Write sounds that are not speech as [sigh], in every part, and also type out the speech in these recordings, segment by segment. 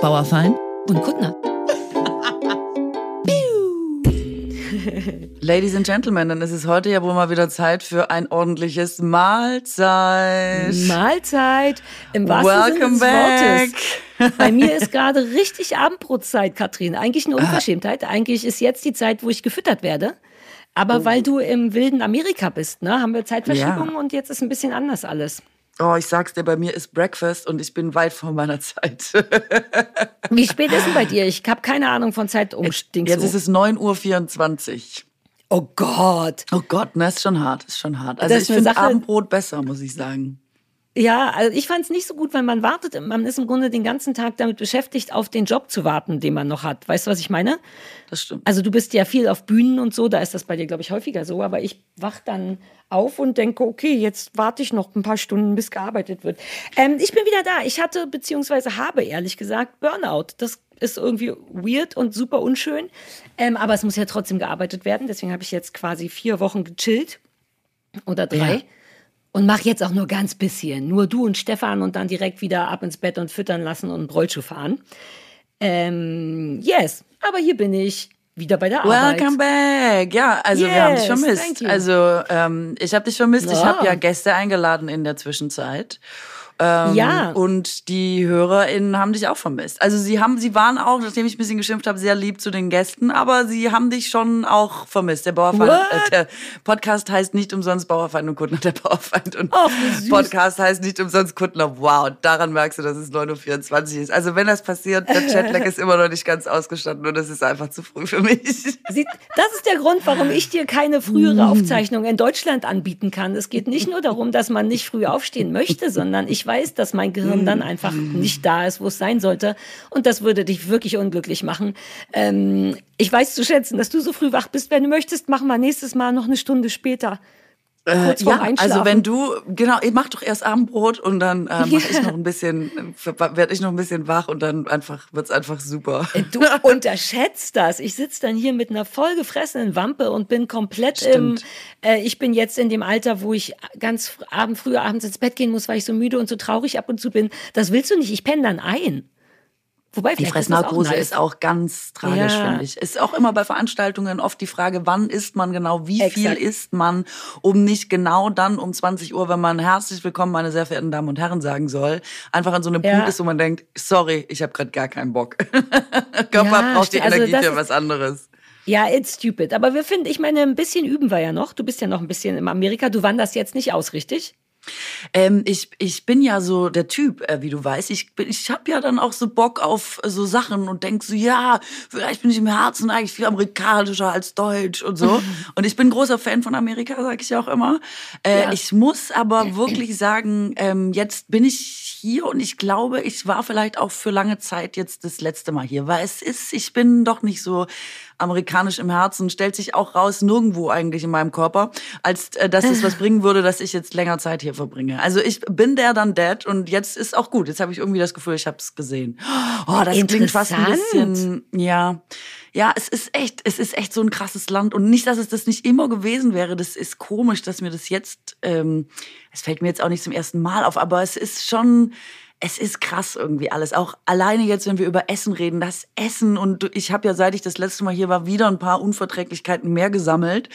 Bauerfein und Kuttner. [laughs] Ladies and Gentlemen, dann ist es heute ja wohl mal wieder Zeit für ein ordentliches Mahlzeit. Mahlzeit im wahrsten Welcome Sinne des Wortes. Bei mir ist [laughs] gerade richtig Abendbrotzeit, Katrin. Eigentlich eine Unverschämtheit. Eigentlich ist jetzt die Zeit, wo ich gefüttert werde. Aber oh. weil du im wilden Amerika bist, ne, haben wir Zeitverschiebung ja. und jetzt ist ein bisschen anders alles. Oh, ich sag's dir, bei mir ist Breakfast und ich bin weit vor meiner Zeit. [laughs] Wie spät ist denn bei dir? Ich habe keine Ahnung von Zeitumstink. Jetzt, jetzt ist es 9.24 Uhr. Oh Gott. Oh Gott, ne, ist schon hart, ist schon hart. Also das ich finde Abendbrot besser, muss ich sagen. Ja, also ich fand es nicht so gut, weil man wartet, man ist im Grunde den ganzen Tag damit beschäftigt, auf den Job zu warten, den man noch hat. Weißt du, was ich meine? Das stimmt. Also du bist ja viel auf Bühnen und so, da ist das bei dir, glaube ich, häufiger so, aber ich wach dann auf und denke, okay, jetzt warte ich noch ein paar Stunden, bis gearbeitet wird. Ähm, ich bin wieder da. Ich hatte, beziehungsweise habe ehrlich gesagt, Burnout. Das ist irgendwie weird und super unschön. Ähm, aber es muss ja trotzdem gearbeitet werden. Deswegen habe ich jetzt quasi vier Wochen gechillt. Oder drei. Ja. Und mach jetzt auch nur ganz bisschen. Nur du und Stefan und dann direkt wieder ab ins Bett und füttern lassen und Rollschuh fahren. Ähm, yes, aber hier bin ich wieder bei der Arbeit. Welcome back. Ja, also yes, wir haben dich vermisst. Also ähm, ich habe dich vermisst. Ja. Ich habe ja Gäste eingeladen in der Zwischenzeit. Ähm, ja. Und die HörerInnen haben dich auch vermisst. Also sie haben, sie waren auch, nachdem ich ein bisschen geschimpft habe, sehr lieb zu den Gästen, aber sie haben dich schon auch vermisst. Der Bauerfeind, äh, der Podcast heißt nicht umsonst Bauerfeind und Kuttner, der Bauerfeind und oh, Podcast heißt nicht umsonst Kuttner. Wow, daran merkst du, dass es 9.24 Uhr ist. Also wenn das passiert, der Chatlag ist immer noch nicht ganz ausgestanden und das ist einfach zu früh für mich. Sie, das ist der Grund, warum ich dir keine frühere mm. Aufzeichnung in Deutschland anbieten kann. Es geht nicht nur darum, dass man nicht früh aufstehen möchte, sondern ich weiß, dass mein Gehirn dann einfach nicht da ist, wo es sein sollte. Und das würde dich wirklich unglücklich machen. Ähm, ich weiß zu schätzen, dass du so früh wach bist. Wenn du möchtest, machen wir nächstes Mal noch eine Stunde später. Äh, ja, also wenn du, genau, ich mach doch erst Abendbrot und dann äh, [laughs] mach ich noch ein bisschen, werde ich noch ein bisschen wach und dann einfach wird's einfach super. Äh, du [laughs] unterschätzt das. Ich sitze dann hier mit einer vollgefressenen Wampe und bin komplett Stimmt. im, äh, ich bin jetzt in dem Alter, wo ich ganz abend, früher abends ins Bett gehen muss, weil ich so müde und so traurig ab und zu bin. Das willst du nicht. Ich penne dann ein. Wobei, die Fressnarkose ist, ist, auch ganz tragisch, ja. finde ich. Ist auch immer bei Veranstaltungen oft die Frage, wann isst man genau, wie Exakt. viel isst man, um nicht genau dann um 20 Uhr, wenn man herzlich willkommen, meine sehr verehrten Damen und Herren, sagen soll, einfach an so einem ja. Punkt ist, wo man denkt, sorry, ich habe gerade gar keinen Bock. [laughs] Körper ja, braucht die also Energie für was anderes. Ja, it's stupid. Aber wir finden, ich meine, ein bisschen üben wir ja noch. Du bist ja noch ein bisschen in Amerika. Du wanderst jetzt nicht aus, richtig? Ähm, ich, ich bin ja so der Typ, äh, wie du weißt. Ich, ich habe ja dann auch so Bock auf äh, so Sachen und denk so, ja, vielleicht bin ich im Herzen eigentlich viel amerikanischer als deutsch und so. [laughs] und ich bin großer Fan von Amerika, sage ich auch immer. Äh, ja. Ich muss aber wirklich sagen, ähm, jetzt bin ich hier und ich glaube, ich war vielleicht auch für lange Zeit jetzt das letzte Mal hier, weil es ist, ich bin doch nicht so amerikanisch im Herzen, stellt sich auch raus nirgendwo eigentlich in meinem Körper, als äh, dass es was bringen würde, dass ich jetzt länger Zeit hier verbringe. Also ich bin der dann dead und jetzt ist auch gut. Jetzt habe ich irgendwie das Gefühl, ich habe es gesehen. Oh, das klingt fast ein bisschen, ja. Ja, es ist echt, es ist echt so ein krasses Land und nicht, dass es das nicht immer gewesen wäre. Das ist komisch, dass mir das jetzt, ähm, es fällt mir jetzt auch nicht zum ersten Mal auf, aber es ist schon, es ist krass irgendwie alles. Auch alleine jetzt, wenn wir über Essen reden, das Essen und ich habe ja, seit ich das letzte Mal hier war, wieder ein paar Unverträglichkeiten mehr gesammelt.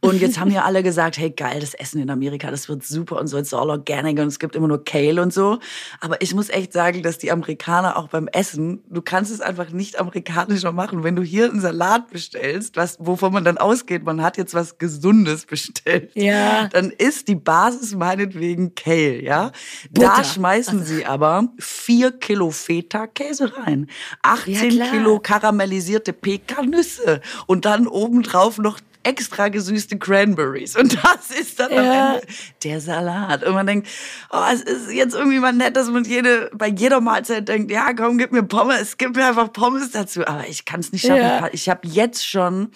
Und jetzt haben ja alle gesagt, hey geil, das Essen in Amerika, das wird super und so, it's all organic und es gibt immer nur Kale und so. Aber ich muss echt sagen, dass die Amerikaner auch beim Essen, du kannst es einfach nicht amerikanischer machen. Wenn du hier einen Salat bestellst, was, wovon man dann ausgeht, man hat jetzt was Gesundes bestellt, ja. dann ist die Basis meinetwegen Kale, ja. Butter. Da schmeißen also. sie aber aber vier Kilo Feta-Käse rein, 18 ja, Kilo karamellisierte Pekannüsse und dann obendrauf noch extra gesüßte Cranberries. Und das ist dann ja. am Ende der Salat. Und man denkt, oh, es ist jetzt irgendwie mal nett, dass man jede, bei jeder Mahlzeit denkt, ja, komm, gib mir Pommes, gib mir einfach Pommes dazu. Aber ich kann es nicht schaffen. Ja. Ich habe jetzt schon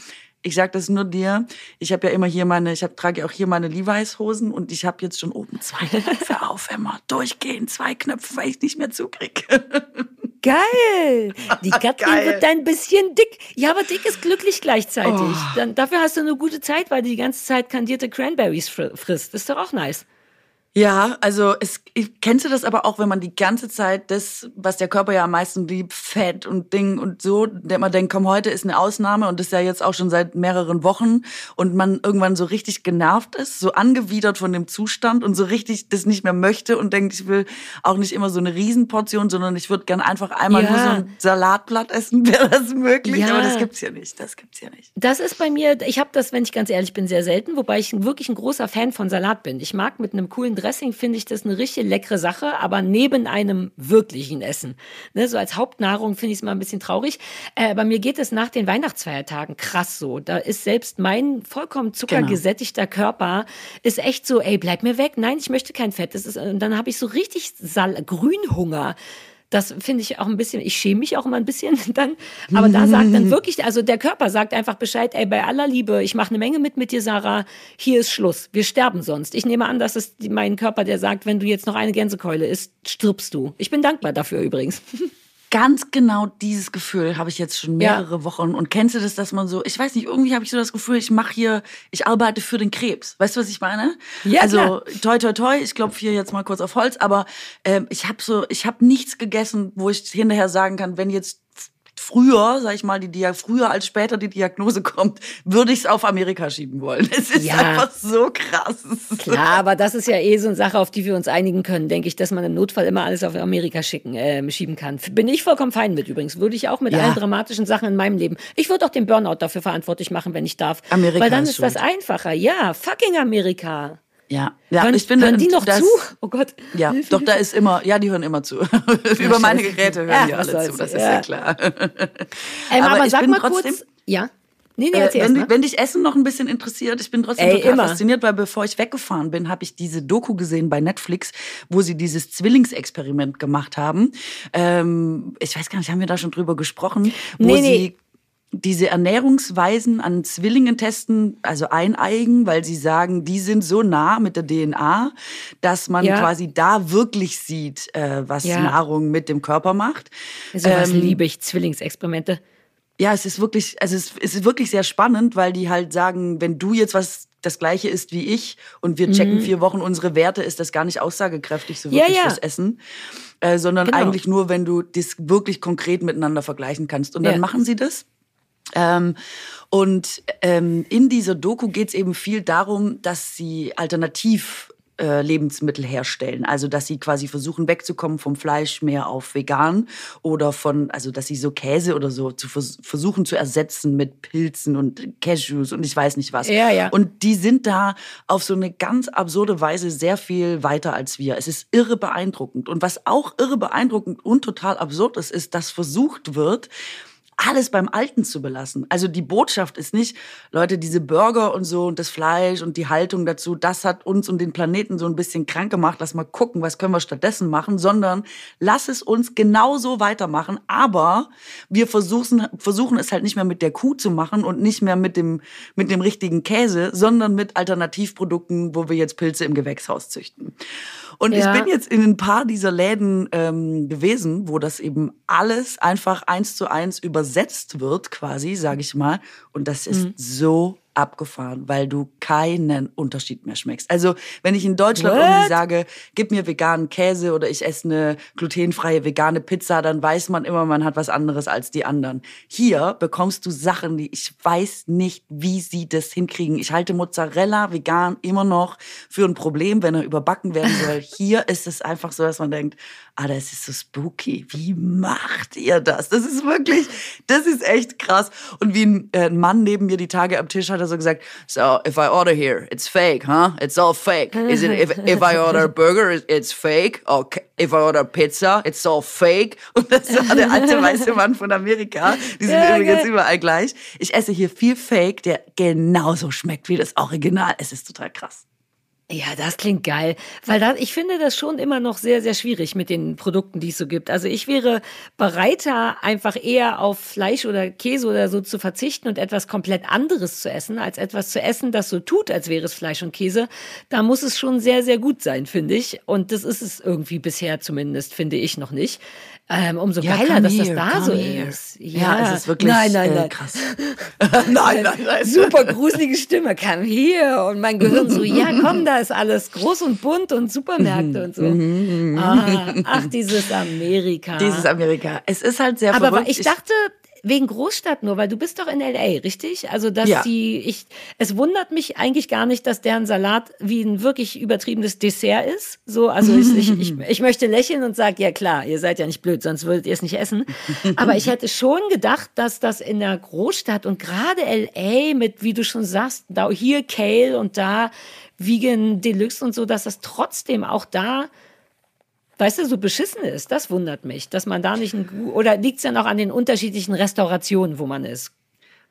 ich sag das nur dir. Ich habe ja immer hier meine, ich hab, trage auch hier meine Levi's Hosen und ich habe jetzt schon oben zwei Knöpfe [laughs] auf, immer durchgehen, zwei Knöpfe, weil ich nicht mehr zukrieg. Geil! Die [laughs] Katrin Geil. wird ein bisschen dick. Ja, aber dick ist glücklich gleichzeitig. Oh. Dann, dafür hast du eine gute Zeit, weil du die ganze Zeit kandierte Cranberries frisst. Ist doch auch nice. Ja, also es, ich, kennst du das aber auch, wenn man die ganze Zeit das, was der Körper ja am meisten liebt, Fett und Ding und so, der man denkt, komm, heute ist eine Ausnahme und das ist ja jetzt auch schon seit mehreren Wochen und man irgendwann so richtig genervt ist, so angewidert von dem Zustand und so richtig das nicht mehr möchte und denkt, ich will auch nicht immer so eine Riesenportion, sondern ich würde gern einfach einmal Ja. nur so ein Salatblatt essen, [laughs] wäre das möglich, Ja. aber das gibt's ja nicht, das gibt's ja nicht. Das ist bei mir, ich habe das, wenn ich ganz ehrlich bin, sehr selten, wobei ich wirklich ein großer Fan von Salat bin. Ich mag mit einem coolen Dressing, finde ich das eine richtig leckere Sache, aber neben einem wirklichen Essen. Ne, so als Hauptnahrung finde ich es mal ein bisschen traurig. Äh, bei mir geht es nach den Weihnachtsfeiertagen krass so. Da ist selbst mein vollkommen zuckergesättigter Körper ist echt so, ey, bleib mir weg. Nein, ich möchte kein Fett. Das ist, und dann habe ich so richtig Sal Grünhunger. Das finde ich auch ein bisschen, ich schäme mich auch immer ein bisschen [laughs] dann. Aber da sagt dann [laughs] wirklich, also der Körper sagt einfach Bescheid, ey, bei aller Liebe, ich mache eine Menge mit mit dir, Sarah, hier ist Schluss. Wir sterben sonst. Ich nehme an, das ist die- mein Körper, der sagt, wenn du jetzt noch eine Gänsekeule isst, stirbst du. Ich bin dankbar dafür übrigens. [laughs] Ganz genau dieses Gefühl habe ich jetzt schon Ja. mehrere Wochen. Und kennst du das, dass man so, ich weiß nicht, irgendwie habe ich so das Gefühl, ich mache hier, ich arbeite für den Krebs. Weißt du, was ich meine? Ja, also klar. toi toi toi, ich klopfe hier jetzt mal kurz auf Holz, aber ähm, ich habe so, ich habe nichts gegessen, wo ich hinterher sagen kann, wenn jetzt früher, sag ich mal, die Dia früher als später die Diagnose kommt, würde ich es auf Amerika schieben wollen. [laughs] Es ist Ja. einfach so krass. Klar, aber das ist ja eh so eine Sache, auf die wir uns einigen können, denke ich, dass man im Notfall immer alles auf Amerika schicken, äh, schieben kann. Bin ich vollkommen fein mit übrigens. Würde ich auch mit Ja. allen dramatischen Sachen in meinem Leben. Ich würde auch den Burnout dafür verantwortlich machen, wenn ich darf. Amerika Weil dann ist ist das einfacher. Ja, fucking Amerika. Ja, ja, hören, ich finde, hören die noch das- zu? Oh Gott. Ja, Hilfe, doch, da ist immer, ja, die hören immer zu. [laughs] Über meine. Geräte hören Ach, die alle zu, das ist ja. ja klar. Ähm, aber, aber ich sag bin mal trotzdem- kurz. Ja? Nee, nee, Äh, wenn, erst mal. wenn dich Essen noch ein bisschen interessiert, ich bin trotzdem Ey, total immer. fasziniert, weil bevor ich weggefahren bin, habe ich diese Doku gesehen bei Netflix, wo sie dieses Zwillingsexperiment gemacht haben. Ähm, ich weiß gar nicht, haben wir da schon drüber gesprochen, wo Nee, sie nee. Diese Ernährungsweisen an Zwillingen testen, also eineigen, weil sie sagen, die sind so nah mit der DNA, dass man Ja. quasi da wirklich sieht, äh, was Ja. Nahrung mit dem Körper macht. Sowas Ähm, liebe ich, Zwillingsexperimente. ja, es ist wirklich, also es, es ist wirklich sehr spannend, weil die halt sagen, wenn du jetzt was das gleiche isst wie ich und wir checken vier Wochen unsere Werte, ist das gar nicht aussagekräftig so Mhm. Ja, wirklich ja. fürs Essen, äh, sondern Genau. eigentlich nur, wenn du das wirklich konkret miteinander vergleichen kannst. Und dann Ja. machen sie das. Ähm, und ähm, in dieser Doku geht es eben viel darum, dass sie alternativ äh, Lebensmittel herstellen. Also dass sie quasi versuchen wegzukommen vom Fleisch mehr auf vegan oder von, also dass sie so Käse oder so zu vers versuchen zu ersetzen mit Pilzen und Cashews und ich weiß nicht was. Ja, ja. Und die sind da auf so eine ganz absurde Weise sehr viel weiter als wir. Es ist irre beeindruckend. Und was auch irre beeindruckend und total absurd ist, ist, dass versucht wird, alles beim Alten zu belassen. Also die Botschaft ist nicht, Leute, diese Burger und so und das Fleisch und die Haltung dazu, das hat uns und den Planeten so ein bisschen krank gemacht. Lass mal gucken, was können wir stattdessen machen, sondern lass es uns genauso weitermachen. Aber wir versuchen, versuchen es halt nicht mehr mit der Kuh zu machen und nicht mehr mit dem, mit dem richtigen Käse, sondern mit Alternativprodukten, wo wir jetzt Pilze im Gewächshaus züchten. Und Ja. ich bin jetzt in ein paar dieser Läden ähm, gewesen, wo das eben alles einfach eins zu eins übersetzt wird, quasi, sage ich mal. Und das ist so abgefahren, weil du keinen Unterschied mehr schmeckst. Also wenn ich in Deutschland What? irgendwie sage, gib mir veganen Käse oder ich esse eine glutenfreie vegane Pizza, dann weiß man immer, man hat was anderes als die anderen. Hier bekommst du Sachen, die ich weiß nicht, wie sie das hinkriegen. Ich halte Mozzarella vegan immer noch für ein Problem, wenn er überbacken werden soll. [laughs] Hier ist es einfach so, dass man denkt, ah, das ist so spooky. Wie macht ihr das? Das ist wirklich, das ist echt krass. Und wie ein, äh, ein Mann neben mir die Tage am Tisch hat er so gesagt, so, if I order here, it's fake, huh? It's all fake. Is it, if, if I order a burger, it- it's fake. Okay. If I order pizza, it's all fake. [laughs] Und das war der alte weiße Mann von Amerika. Die sind Ja, übrigens geil. überall gleich. Ich esse hier viel Fake, der genauso schmeckt wie das Original. Es ist total krass. Ja, das klingt geil. Weil da, ich finde das schon immer noch sehr, sehr schwierig mit den Produkten, die es so gibt. Also ich wäre bereiter, einfach eher auf Fleisch oder Käse oder so zu verzichten und etwas komplett anderes zu essen, als etwas zu essen, das so tut, als wäre es Fleisch und Käse. Da muss es schon sehr, sehr gut sein, finde ich. Und das ist es irgendwie bisher zumindest, finde ich noch nicht. Ähm, umso Ja, geiler, dass das da so here. ist. Ja, es ist wirklich nein, nein, äh, nein. krass. [laughs] nein, nein, nein. Super gruselige Stimme kam hier und mein Gehirn so, ja, [laughs] komm da ist alles groß und bunt und Supermärkte und so. Ah, ach, dieses Amerika. Dieses Amerika. Es ist halt sehr Aber verrückt. ich dachte, wegen Großstadt nur, weil du bist doch in LA, richtig? Also, dass Ja. die, ich, es wundert mich eigentlich gar nicht, dass deren Salat wie ein wirklich übertriebenes Dessert ist. So, also ich, ich, ich, [laughs] ich möchte lächeln und sage, ja klar, ihr seid ja nicht blöd, sonst würdet ihr es nicht essen. Aber ich hätte schon gedacht, dass das in der Großstadt und gerade LA mit, wie du schon sagst, da hier Kale und da Vegan Deluxe und so, dass das trotzdem auch da weißt du, so beschissen ist. Das wundert mich, dass man da nicht ein, oder liegt es dann auch an den unterschiedlichen Restaurationen, wo man ist?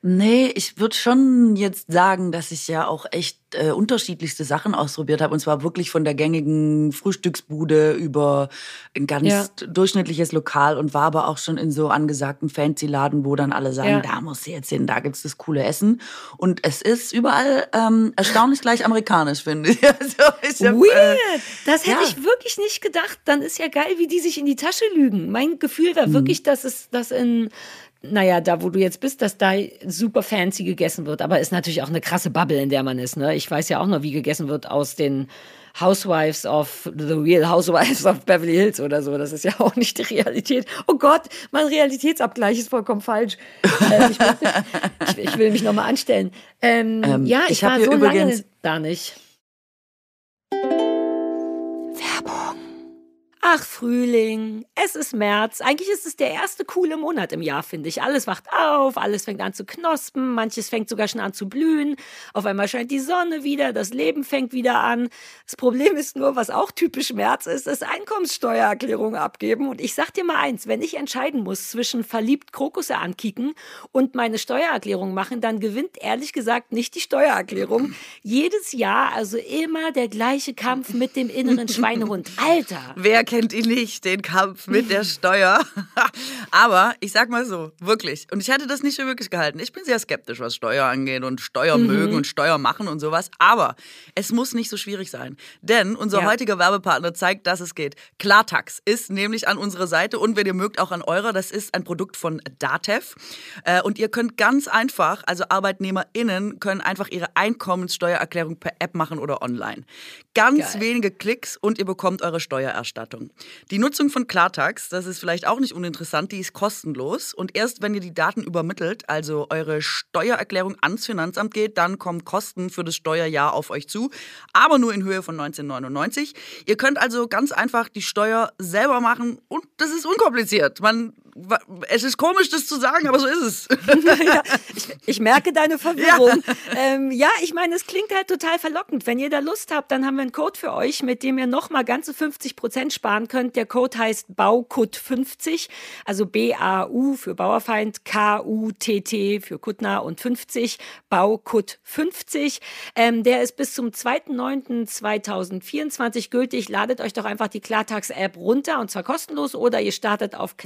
Nee, ich würde schon jetzt sagen, dass ich ja auch echt äh, unterschiedlichste Sachen ausprobiert habe. Und zwar wirklich von der gängigen Frühstücksbude über ein ganz Ja. durchschnittliches Lokal und war aber auch schon in so angesagten Fancy-Laden, wo dann alle sagen, Ja. da musst du jetzt hin, da gibt's das coole Essen. Und es ist überall ähm, erstaunlich gleich amerikanisch, finde ich. [laughs] Also ich hab, äh, Weird! Das hätte ja. ich wirklich nicht gedacht. Dann ist ja geil, wie die sich in die Tasche lügen. Mein Gefühl war wirklich, dass es das in, naja, da wo du jetzt bist, dass da super fancy gegessen wird. Aber ist natürlich auch eine krasse Bubble, in der man ist. Ne? Ich weiß ja auch noch, wie gegessen wird aus den Housewives of The Real Housewives of Beverly Hills oder so. Das ist ja auch nicht die Realität. Oh Gott, mein Realitätsabgleich ist vollkommen falsch. äh, ich, möchte, [laughs] ich, will mich nochmal anstellen. Ähm, Ähm, ja, ich, ich war so lange da nicht. Ach, Frühling, es ist März. Eigentlich ist es der erste coole Monat im Jahr, finde ich. Alles wacht auf, alles fängt an zu knospen, manches fängt sogar schon an zu blühen. Auf einmal scheint die Sonne wieder, das Leben fängt wieder an. Das Problem ist nur, was auch typisch März ist, ist Einkommenssteuererklärung abgeben. Und ich sag dir mal eins, wenn ich entscheiden muss zwischen verliebt Krokusse ankicken und meine Steuererklärung machen, dann gewinnt ehrlich gesagt nicht die Steuererklärung. Jedes Jahr also immer der gleiche Kampf mit dem inneren Schweinehund. [laughs] Alter! Wer kennt ihn nicht, den Kampf mit der Steuer? [laughs] Aber ich sag mal so, wirklich. Und ich hätte das nicht für möglich gehalten. Ich bin sehr skeptisch, was Steuer angeht und Steuer mögen und Steuer machen und sowas. Aber es muss nicht so schwierig sein. Denn unser Ja. heutiger Werbepartner zeigt, dass es geht. Klartax ist nämlich an unserer Seite und wenn ihr mögt, auch an eurer. Das ist ein Produkt von Datev. Äh, Und ihr könnt ganz einfach, also ArbeitnehmerInnen können einfach ihre Einkommenssteuererklärung per App machen oder online. Ganz Geil. wenige Klicks und ihr bekommt eure Steuererstattung. Die Nutzung von Klartax, das ist vielleicht auch nicht uninteressant, die ist kostenlos. Und erst wenn ihr die Daten übermittelt, also eure Steuererklärung ans Finanzamt geht, dann kommen Kosten für das Steuerjahr auf euch zu, aber nur in Höhe von 1999. Ihr könnt also ganz einfach die Steuer selber machen und das ist unkompliziert. Man, es ist komisch, das zu sagen, aber so ist es. [laughs] ja, ich, ich merke deine Verwirrung. Ja. Ähm, ja, ich meine, es klingt halt total verlockend. Wenn ihr da Lust habt, dann haben wir einen Code für euch, mit dem ihr nochmal ganze 50 Prozent sparen könnt. Der Code heißt BAUKUT50, also B-A-U für Bauerfeind, K-U-T-T für Kuttner und 50, BAUKUT50. Ähm, der ist bis zum 2.9.2024 gültig. Ladet euch doch einfach die Klartax-App runter und zwar kostenlos oder ihr startet auf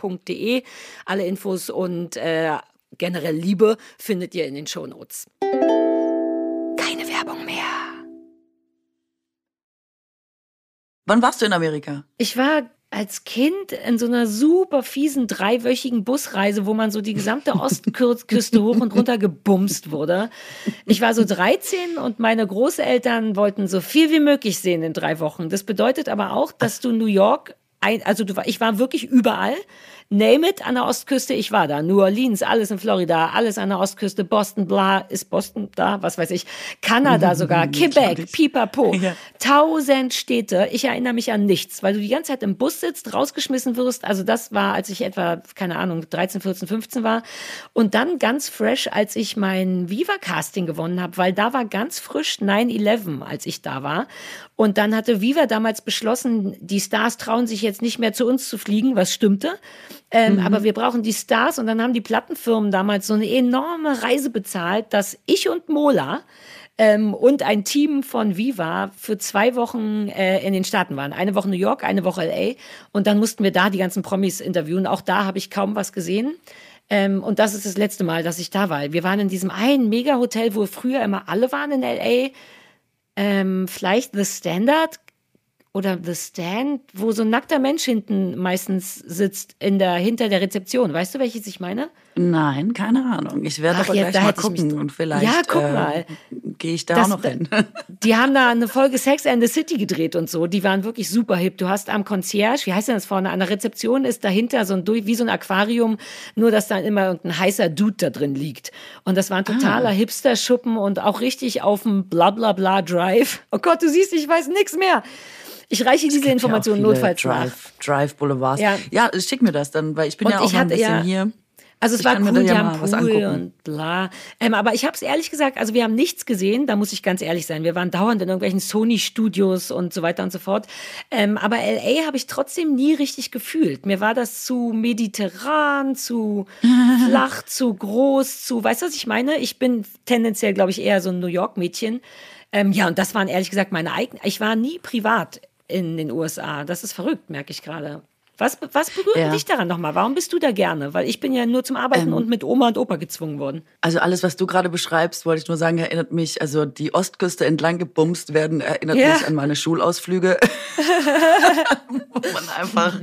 klartax.de. Alle Infos und äh, generell Liebe findet ihr in den Shownotes. Keine Werbung mehr. Wann warst du in Amerika? Ich war als Kind in so einer super fiesen dreiwöchigen Busreise, wo man so die gesamte Ostküste hoch und runter gebumst wurde. Ich war so 13 und meine Großeltern wollten so viel wie möglich sehen in drei Wochen. Das bedeutet aber auch, dass du New York, ein, also du, ich war wirklich überall. Name it an der Ostküste, ich war da. New Orleans, alles in Florida, alles an der Ostküste, Boston, bla, ist Boston da, was weiß ich. Kanada sogar, [laughs] Quebec, Pipapo. [laughs] Ja. Tausend Städte. Ich erinnere mich an nichts, weil du die ganze Zeit im Bus sitzt, rausgeschmissen wirst. Also das war, als ich etwa, keine Ahnung, 13, 14, 15 war. Und dann ganz fresh, als ich mein Viva-Casting gewonnen habe, weil da war ganz frisch 9-11, als ich da war. Und dann hatte Viva damals beschlossen, die Stars trauen sich jetzt nicht mehr zu uns zu fliegen, was stimmte. Ähm, mhm. Aber wir brauchen die Stars und dann haben die Plattenfirmen damals so eine enorme Reise bezahlt, dass ich und Mola ähm, und ein Team von Viva für zwei Wochen äh, in den Staaten waren. Eine Woche New York, eine Woche LA. Und dann mussten wir da die ganzen Promis interviewen. Auch da habe ich kaum was gesehen. Ähm, und das ist das letzte Mal, dass ich da war. Wir waren in diesem einen Mega-Hotel, wo früher immer alle waren in LA. Ähm, vielleicht The Standard oder The Stand, wo so ein nackter Mensch hinten meistens sitzt in der, hinter der Rezeption. Weißt du, welches ich meine? Nein, keine Ahnung. Ich werde Ach, aber ja, gleich da mal gucken und vielleicht Ja, guck äh, mal. gehe ich da Das- auch noch hin. [laughs] Die haben da eine Folge Sex and the City gedreht und so. Die waren wirklich super hip. Du hast am Concierge, wie heißt denn das vorne? An der Rezeption ist dahinter so ein, durch- wie so ein Aquarium, nur dass dann immer irgendein heißer Dude da drin liegt. Und das war ein totaler Hipster-Schuppen und auch richtig auf dem Blablabla Drive. Oh Gott, du siehst, ich weiß nichts mehr. Ich reiche diese ja Informationen viele notfalls nach. Drive, Drive Boulevards. Ja. Ja. schick mir das dann, weil ich bin Und ja auch noch ein bisschen ja- hier. Also es Ich war cool, die ja haben mal was Pool angucken. und bla. Ähm, aber ich habe es ehrlich gesagt, also wir haben nichts gesehen, da muss ich ganz ehrlich sein. Wir waren dauernd in irgendwelchen Sony-Studios und so weiter und so fort. Ähm, aber LA habe ich trotzdem nie richtig gefühlt. Mir war das zu mediterran, zu [laughs] flach, zu groß, zu, weißt du, was ich meine? Ich bin tendenziell, glaube ich, eher so ein New York-Mädchen. Ähm, ja, und das waren ehrlich gesagt meine eigenen. Ich war nie privat in den USA. Das ist verrückt, merke ich gerade. Was, was berührt Ja. dich daran nochmal? Warum bist du da gerne? Weil ich bin ja nur zum Arbeiten und mit Oma und Opa gezwungen worden. Also alles, was du gerade beschreibst, wollte ich nur sagen, erinnert mich, also die Ostküste entlang gebumst werden, erinnert Ja. mich an meine Schulausflüge, [laughs] wo man einfach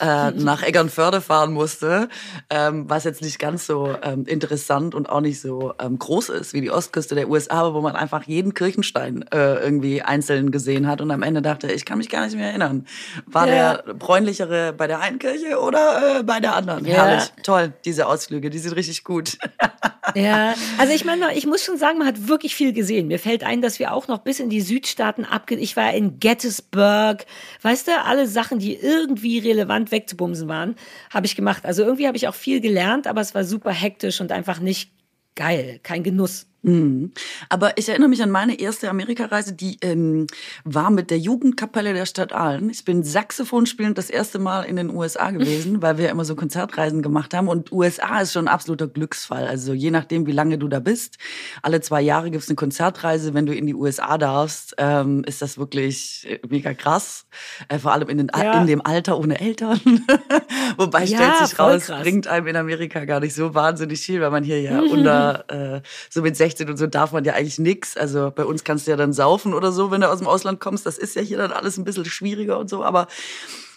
äh, nach Eggernförde fahren musste, ähm, was jetzt nicht ganz so ähm, interessant und auch nicht so ähm, groß ist wie die Ostküste der USA, aber wo man einfach jeden Kirchenstein äh, irgendwie einzeln gesehen hat und am Ende dachte, ich kann mich gar nicht mehr erinnern. War Ja. der bräunlichere bei der einen Kirche oder äh, bei der anderen? Ja. Herrlich, toll, diese Ausflüge, die sind richtig gut. [laughs] Ja, also ich meine, ich muss schon sagen, man hat wirklich viel gesehen. Mir fällt ein, dass wir auch noch bis in die Südstaaten abge... Ich war in Gettysburg. Weißt du, alle Sachen, die irgendwie relevant wegzubumsen waren, habe ich gemacht. Also irgendwie habe ich auch viel gelernt, aber es war super hektisch und einfach nicht geil. Kein Genuss. Mhm. Aber ich erinnere mich an meine erste Amerikareise, die ähm, war mit der Jugendkapelle der Stadt Aalen. Ich bin Saxophon spielend das erste Mal in den USA gewesen, [laughs] weil wir immer so Konzertreisen gemacht haben. Und USA ist schon ein absoluter Glücksfall. Also je nachdem, wie lange du da bist. Alle zwei Jahre gibt's eine Konzertreise. Wenn du in die USA darfst, ähm, ist das wirklich äh, mega krass. Äh, vor allem in, den, Ja. in dem Alter ohne Eltern. [laughs] Wobei Ja, stellt sich raus, krass. bringt einem in Amerika gar nicht so wahnsinnig viel, weil man hier ja unter äh, so mit 16 und so darf man ja eigentlich nix. Also bei uns kannst du ja dann saufen oder so, wenn du aus dem Ausland kommst. Das ist ja hier dann alles ein bisschen schwieriger und so. Aber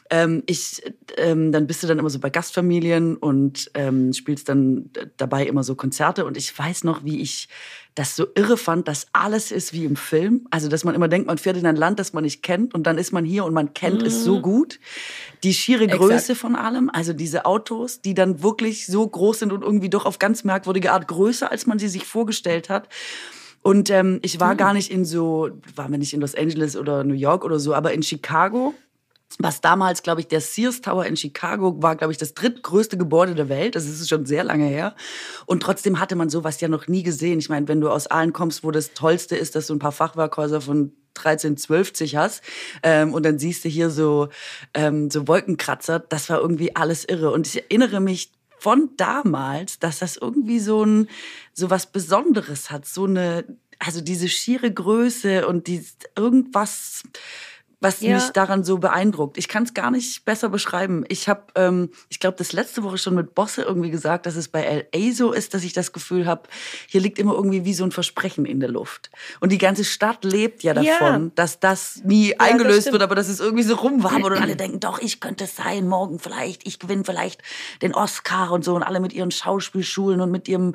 ähm, ich, ähm, dann bist du dann immer so bei Gastfamilien und ähm, spielst dann dabei immer so Konzerte. Und ich weiß noch, wie ich das so irre fand, dass alles ist wie im Film. Also, dass man immer denkt, man fährt in ein Land, das man nicht kennt und dann ist man hier und man kennt es so gut. Die schiere Exakt. Größe von allem, also diese Autos, die dann wirklich so groß sind und irgendwie doch auf ganz merkwürdige Art größer, als man sie sich vorgestellt hat. Und ähm, ich war gar nicht in so, waren wir nicht in Los Angeles oder New York oder so, aber in Chicago was damals, glaube ich, der Sears Tower in Chicago war, glaube ich, das drittgrößte Gebäude der Welt. Das ist schon sehr lange her. Und trotzdem hatte man sowas ja noch nie gesehen. Ich meine, wenn du aus Aalen kommst, wo das Tollste ist, dass du ein paar Fachwerkhäuser von 1312 hast ähm, und dann siehst du hier so, ähm, so Wolkenkratzer, das war irgendwie alles irre. Und ich erinnere mich von damals, dass das irgendwie so ein so was Besonderes hat, so eine also diese schiere Größe und die irgendwas was Ja. mich daran so beeindruckt. Ich kann es gar nicht besser beschreiben. Ich habe, ähm, ich glaube, das letzte Woche schon mit Bosse irgendwie gesagt, dass es bei LA so ist, dass ich das Gefühl habe, hier liegt immer irgendwie wie so ein Versprechen in der Luft. Und die ganze Stadt lebt ja Ja. davon, dass das nie das eingelöst stimmt. wird, aber dass es irgendwie so rumwabert und alle [clears throat] denken, doch, ich könnte es sein, morgen vielleicht, ich gewinne vielleicht den Oscar und so und alle mit ihren Schauspielschulen und mit ihrem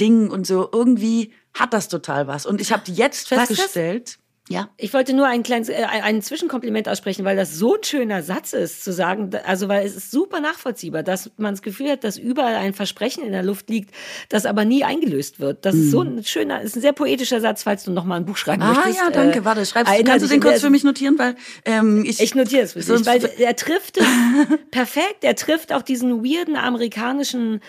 Ding und so. Irgendwie hat das total was. Und ich habe jetzt das? festgestellt, ja. Ich wollte nur ein kleines, äh, ein Zwischenkompliment aussprechen, weil das so ein schöner Satz ist, zu sagen, also weil es ist super nachvollziehbar, dass man das Gefühl hat, dass überall ein Versprechen in der Luft liegt, das aber nie eingelöst wird. Das ist so ein schöner, ist ein sehr poetischer Satz, falls du noch mal ein Buch schreiben Ah möchtest. ja, danke. Äh, Warte, schreibst, erinnere kannst du den kurz für mich notieren? Weil ähm, ich, Ich notiere es für dich, weil er trifft es [laughs] perfekt. Er trifft auch diesen weirden amerikanischen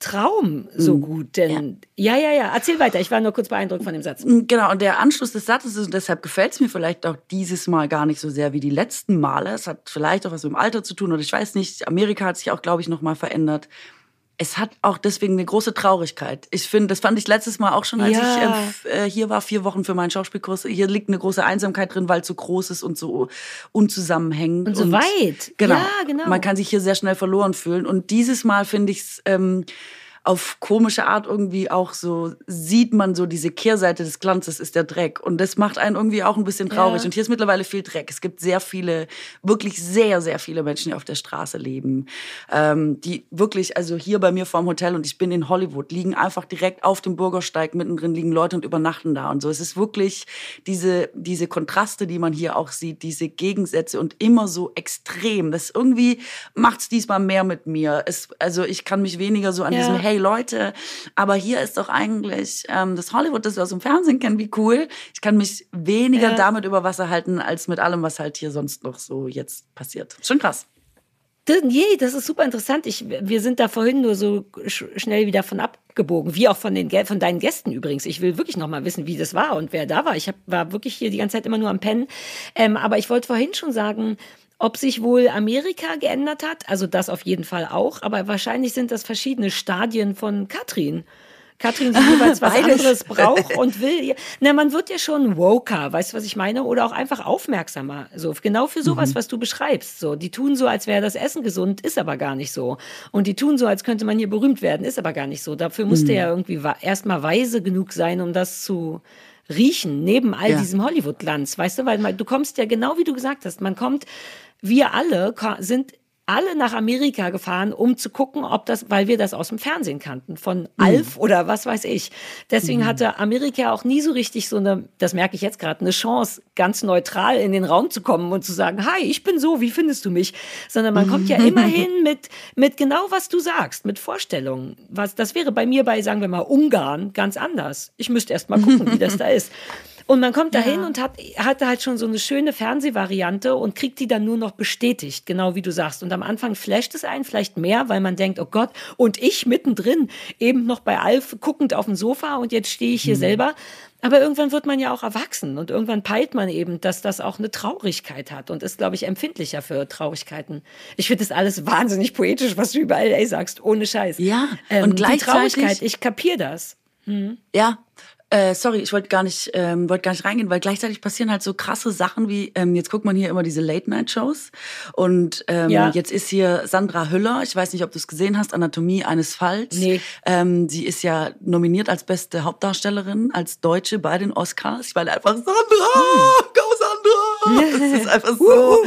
Traum so Mhm. gut. Denn ja. ja, ja, Erzähl weiter. Ich war nur kurz beeindruckt von dem Satz. Genau, und der Anschluss des Satzes ist, und deshalb gefällt es mir vielleicht auch dieses Mal gar nicht so sehr wie die letzten Male. Es hat vielleicht auch was mit dem Alter zu tun oder ich weiß nicht. Amerika hat sich auch, glaube ich, noch mal verändert. Es hat auch deswegen eine große Traurigkeit. Ich finde, das fand ich letztes Mal auch schon, als Ja. ich f- äh, hier war, vier Wochen für meinen Schauspielkurs. Hier liegt eine große Einsamkeit drin, weil es so groß ist und so unzusammenhängend. Und so weit. Genau. Ja, genau. Man kann sich hier sehr schnell verloren fühlen. Und dieses Mal finde ich es ähm, auf komische Art irgendwie auch so sieht man so diese Kehrseite des Glanzes ist der Dreck und das macht einen irgendwie auch ein bisschen traurig. Ja. Und hier ist mittlerweile viel Dreck. Es gibt sehr viele, wirklich sehr, sehr viele Menschen, die auf der Straße leben, ähm, die wirklich, also hier bei mir vorm Hotel und ich bin in Hollywood, liegen einfach direkt auf dem Bürgersteig, mittendrin liegen Leute und übernachten da und so. Es ist wirklich diese, diese Kontraste, die man hier auch sieht, diese Gegensätze und immer so extrem. Das irgendwie macht es diesmal mehr mit mir. Es, also ich kann mich weniger so an ja. diesem Hey Leute, aber hier ist doch eigentlich ähm, das Hollywood, das wir aus dem Fernsehen kennen, wie cool. Ich kann mich weniger ja. damit über Wasser halten, als mit allem, was halt hier sonst noch so jetzt passiert. Schon krass. Das, nee, das ist super interessant. Ich, wir sind da vorhin nur so sch schnell wieder von abgebogen, wie auch von, den, von deinen Gästen übrigens. Ich will wirklich noch mal wissen, wie das war und wer da war. Ich hab, war wirklich hier die ganze Zeit immer nur am Pennen. Ähm, aber ich wollte vorhin schon sagen, ob sich wohl Amerika geändert hat, also das auf jeden Fall auch, aber wahrscheinlich sind das verschiedene Stadien von Katrin. Katrin die jeweils was anderes braucht und will. [laughs] Na, man wird ja schon woker, weißt du, was ich meine? Oder auch einfach aufmerksamer. So, genau für sowas, mhm. was du beschreibst. So, die tun so, als wäre das Essen gesund, ist aber gar nicht so. Und die tun so, als könnte man hier berühmt werden, ist aber gar nicht so. Dafür musste mhm. ja irgendwie erstmal weise genug sein, um das zu riechen, neben all ja. diesem Hollywood-Glanz, weißt du, weil du kommst ja genau wie du gesagt hast, man kommt wir alle sind alle nach Amerika gefahren, um zu gucken, ob das, weil wir das aus dem Fernsehen kannten, von mhm. Alf oder was weiß ich. Deswegen mhm. hatte Amerika auch nie so richtig so eine, das merke ich jetzt gerade, eine Chance, ganz neutral in den Raum zu kommen und zu sagen, hi, ich bin so, wie findest du mich? Sondern man kommt ja immerhin [laughs] mit, mit genau was du sagst, mit Vorstellungen. Was, das wäre bei mir bei, sagen wir mal, Ungarn ganz anders. Ich müsste erst mal gucken, wie das da [laughs] ist. Und man kommt dahin ja. und hat, hat halt schon so eine schöne Fernsehvariante und kriegt die dann nur noch bestätigt, genau wie du sagst. Und am Anfang flasht es einen vielleicht mehr, weil man denkt, oh Gott, und ich mittendrin, eben noch bei Alf guckend auf dem Sofa und jetzt stehe ich hier mhm. selber. Aber irgendwann wird man ja auch erwachsen und irgendwann peilt man eben, dass das auch eine Traurigkeit hat und ist, glaube ich, empfindlicher für Traurigkeiten. Ich finde das alles wahnsinnig poetisch, was du über LA sagst, ohne Scheiß. Ja, ähm, und gleichzeitig... Die Traurigkeit, ich kapiere das. Hm. Ja, äh, sorry, ich wollte gar nicht, ähm, wollte gar nicht reingehen, weil gleichzeitig passieren halt so krasse Sachen wie ähm, jetzt guckt man hier immer diese Late Night Shows und ähm, ja. jetzt ist hier Sandra Hüller. Ich weiß nicht, ob du es gesehen hast, Anatomie eines Falls. Nee. Ähm, sie ist ja nominiert als beste Hauptdarstellerin als Deutsche bei den Oscars. Ich war einfach Sandra, hm. go Sandra. Das ist einfach so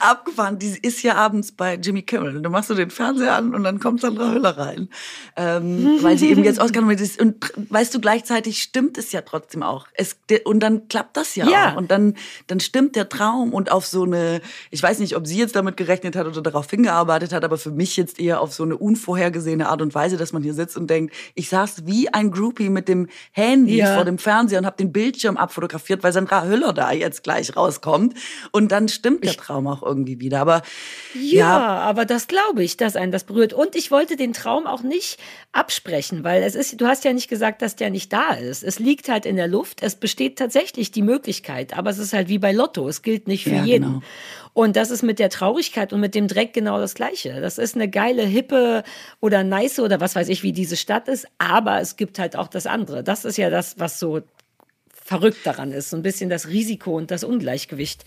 abgefahren. Die ist ja abends bei Jimmy Kimmel. Du machst du den Fernseher an und dann kommt Sandra Hüller rein, ähm, weil sie eben jetzt nominiert ist. Und weißt du gleichzeitig stimmt es ja trotzdem auch. Es, und dann klappt das ja, ja. auch. Und dann, dann stimmt der Traum und auf so eine, ich weiß nicht, ob sie jetzt damit gerechnet hat oder darauf hingearbeitet hat, aber für mich jetzt eher auf so eine unvorhergesehene Art und Weise, dass man hier sitzt und denkt, ich saß wie ein Groupie mit dem Handy ja. vor dem Fernseher und habe den Bildschirm abfotografiert, weil Sandra Hüller da jetzt gleich rauskommt. Und dann stimmt der Traum auch irgendwie wieder. Aber ja, ja. aber das glaube ich, dass einen das berührt. Und ich wollte den Traum auch nicht absprechen, weil es ist, du hast ja nicht gesagt, dass der nicht da ist. Es liegt halt in der Luft. Es besteht tatsächlich die Möglichkeit, aber es ist halt wie bei Lotto. Es gilt nicht für ja, jeden. Genau. Und das ist mit der Traurigkeit und mit dem Dreck genau das Gleiche. Das ist eine geile, hippe oder nice oder was weiß ich, wie diese Stadt ist. Aber es gibt halt auch das andere. Das ist ja das, was so verrückt daran ist. So ein bisschen das Risiko und das Ungleichgewicht.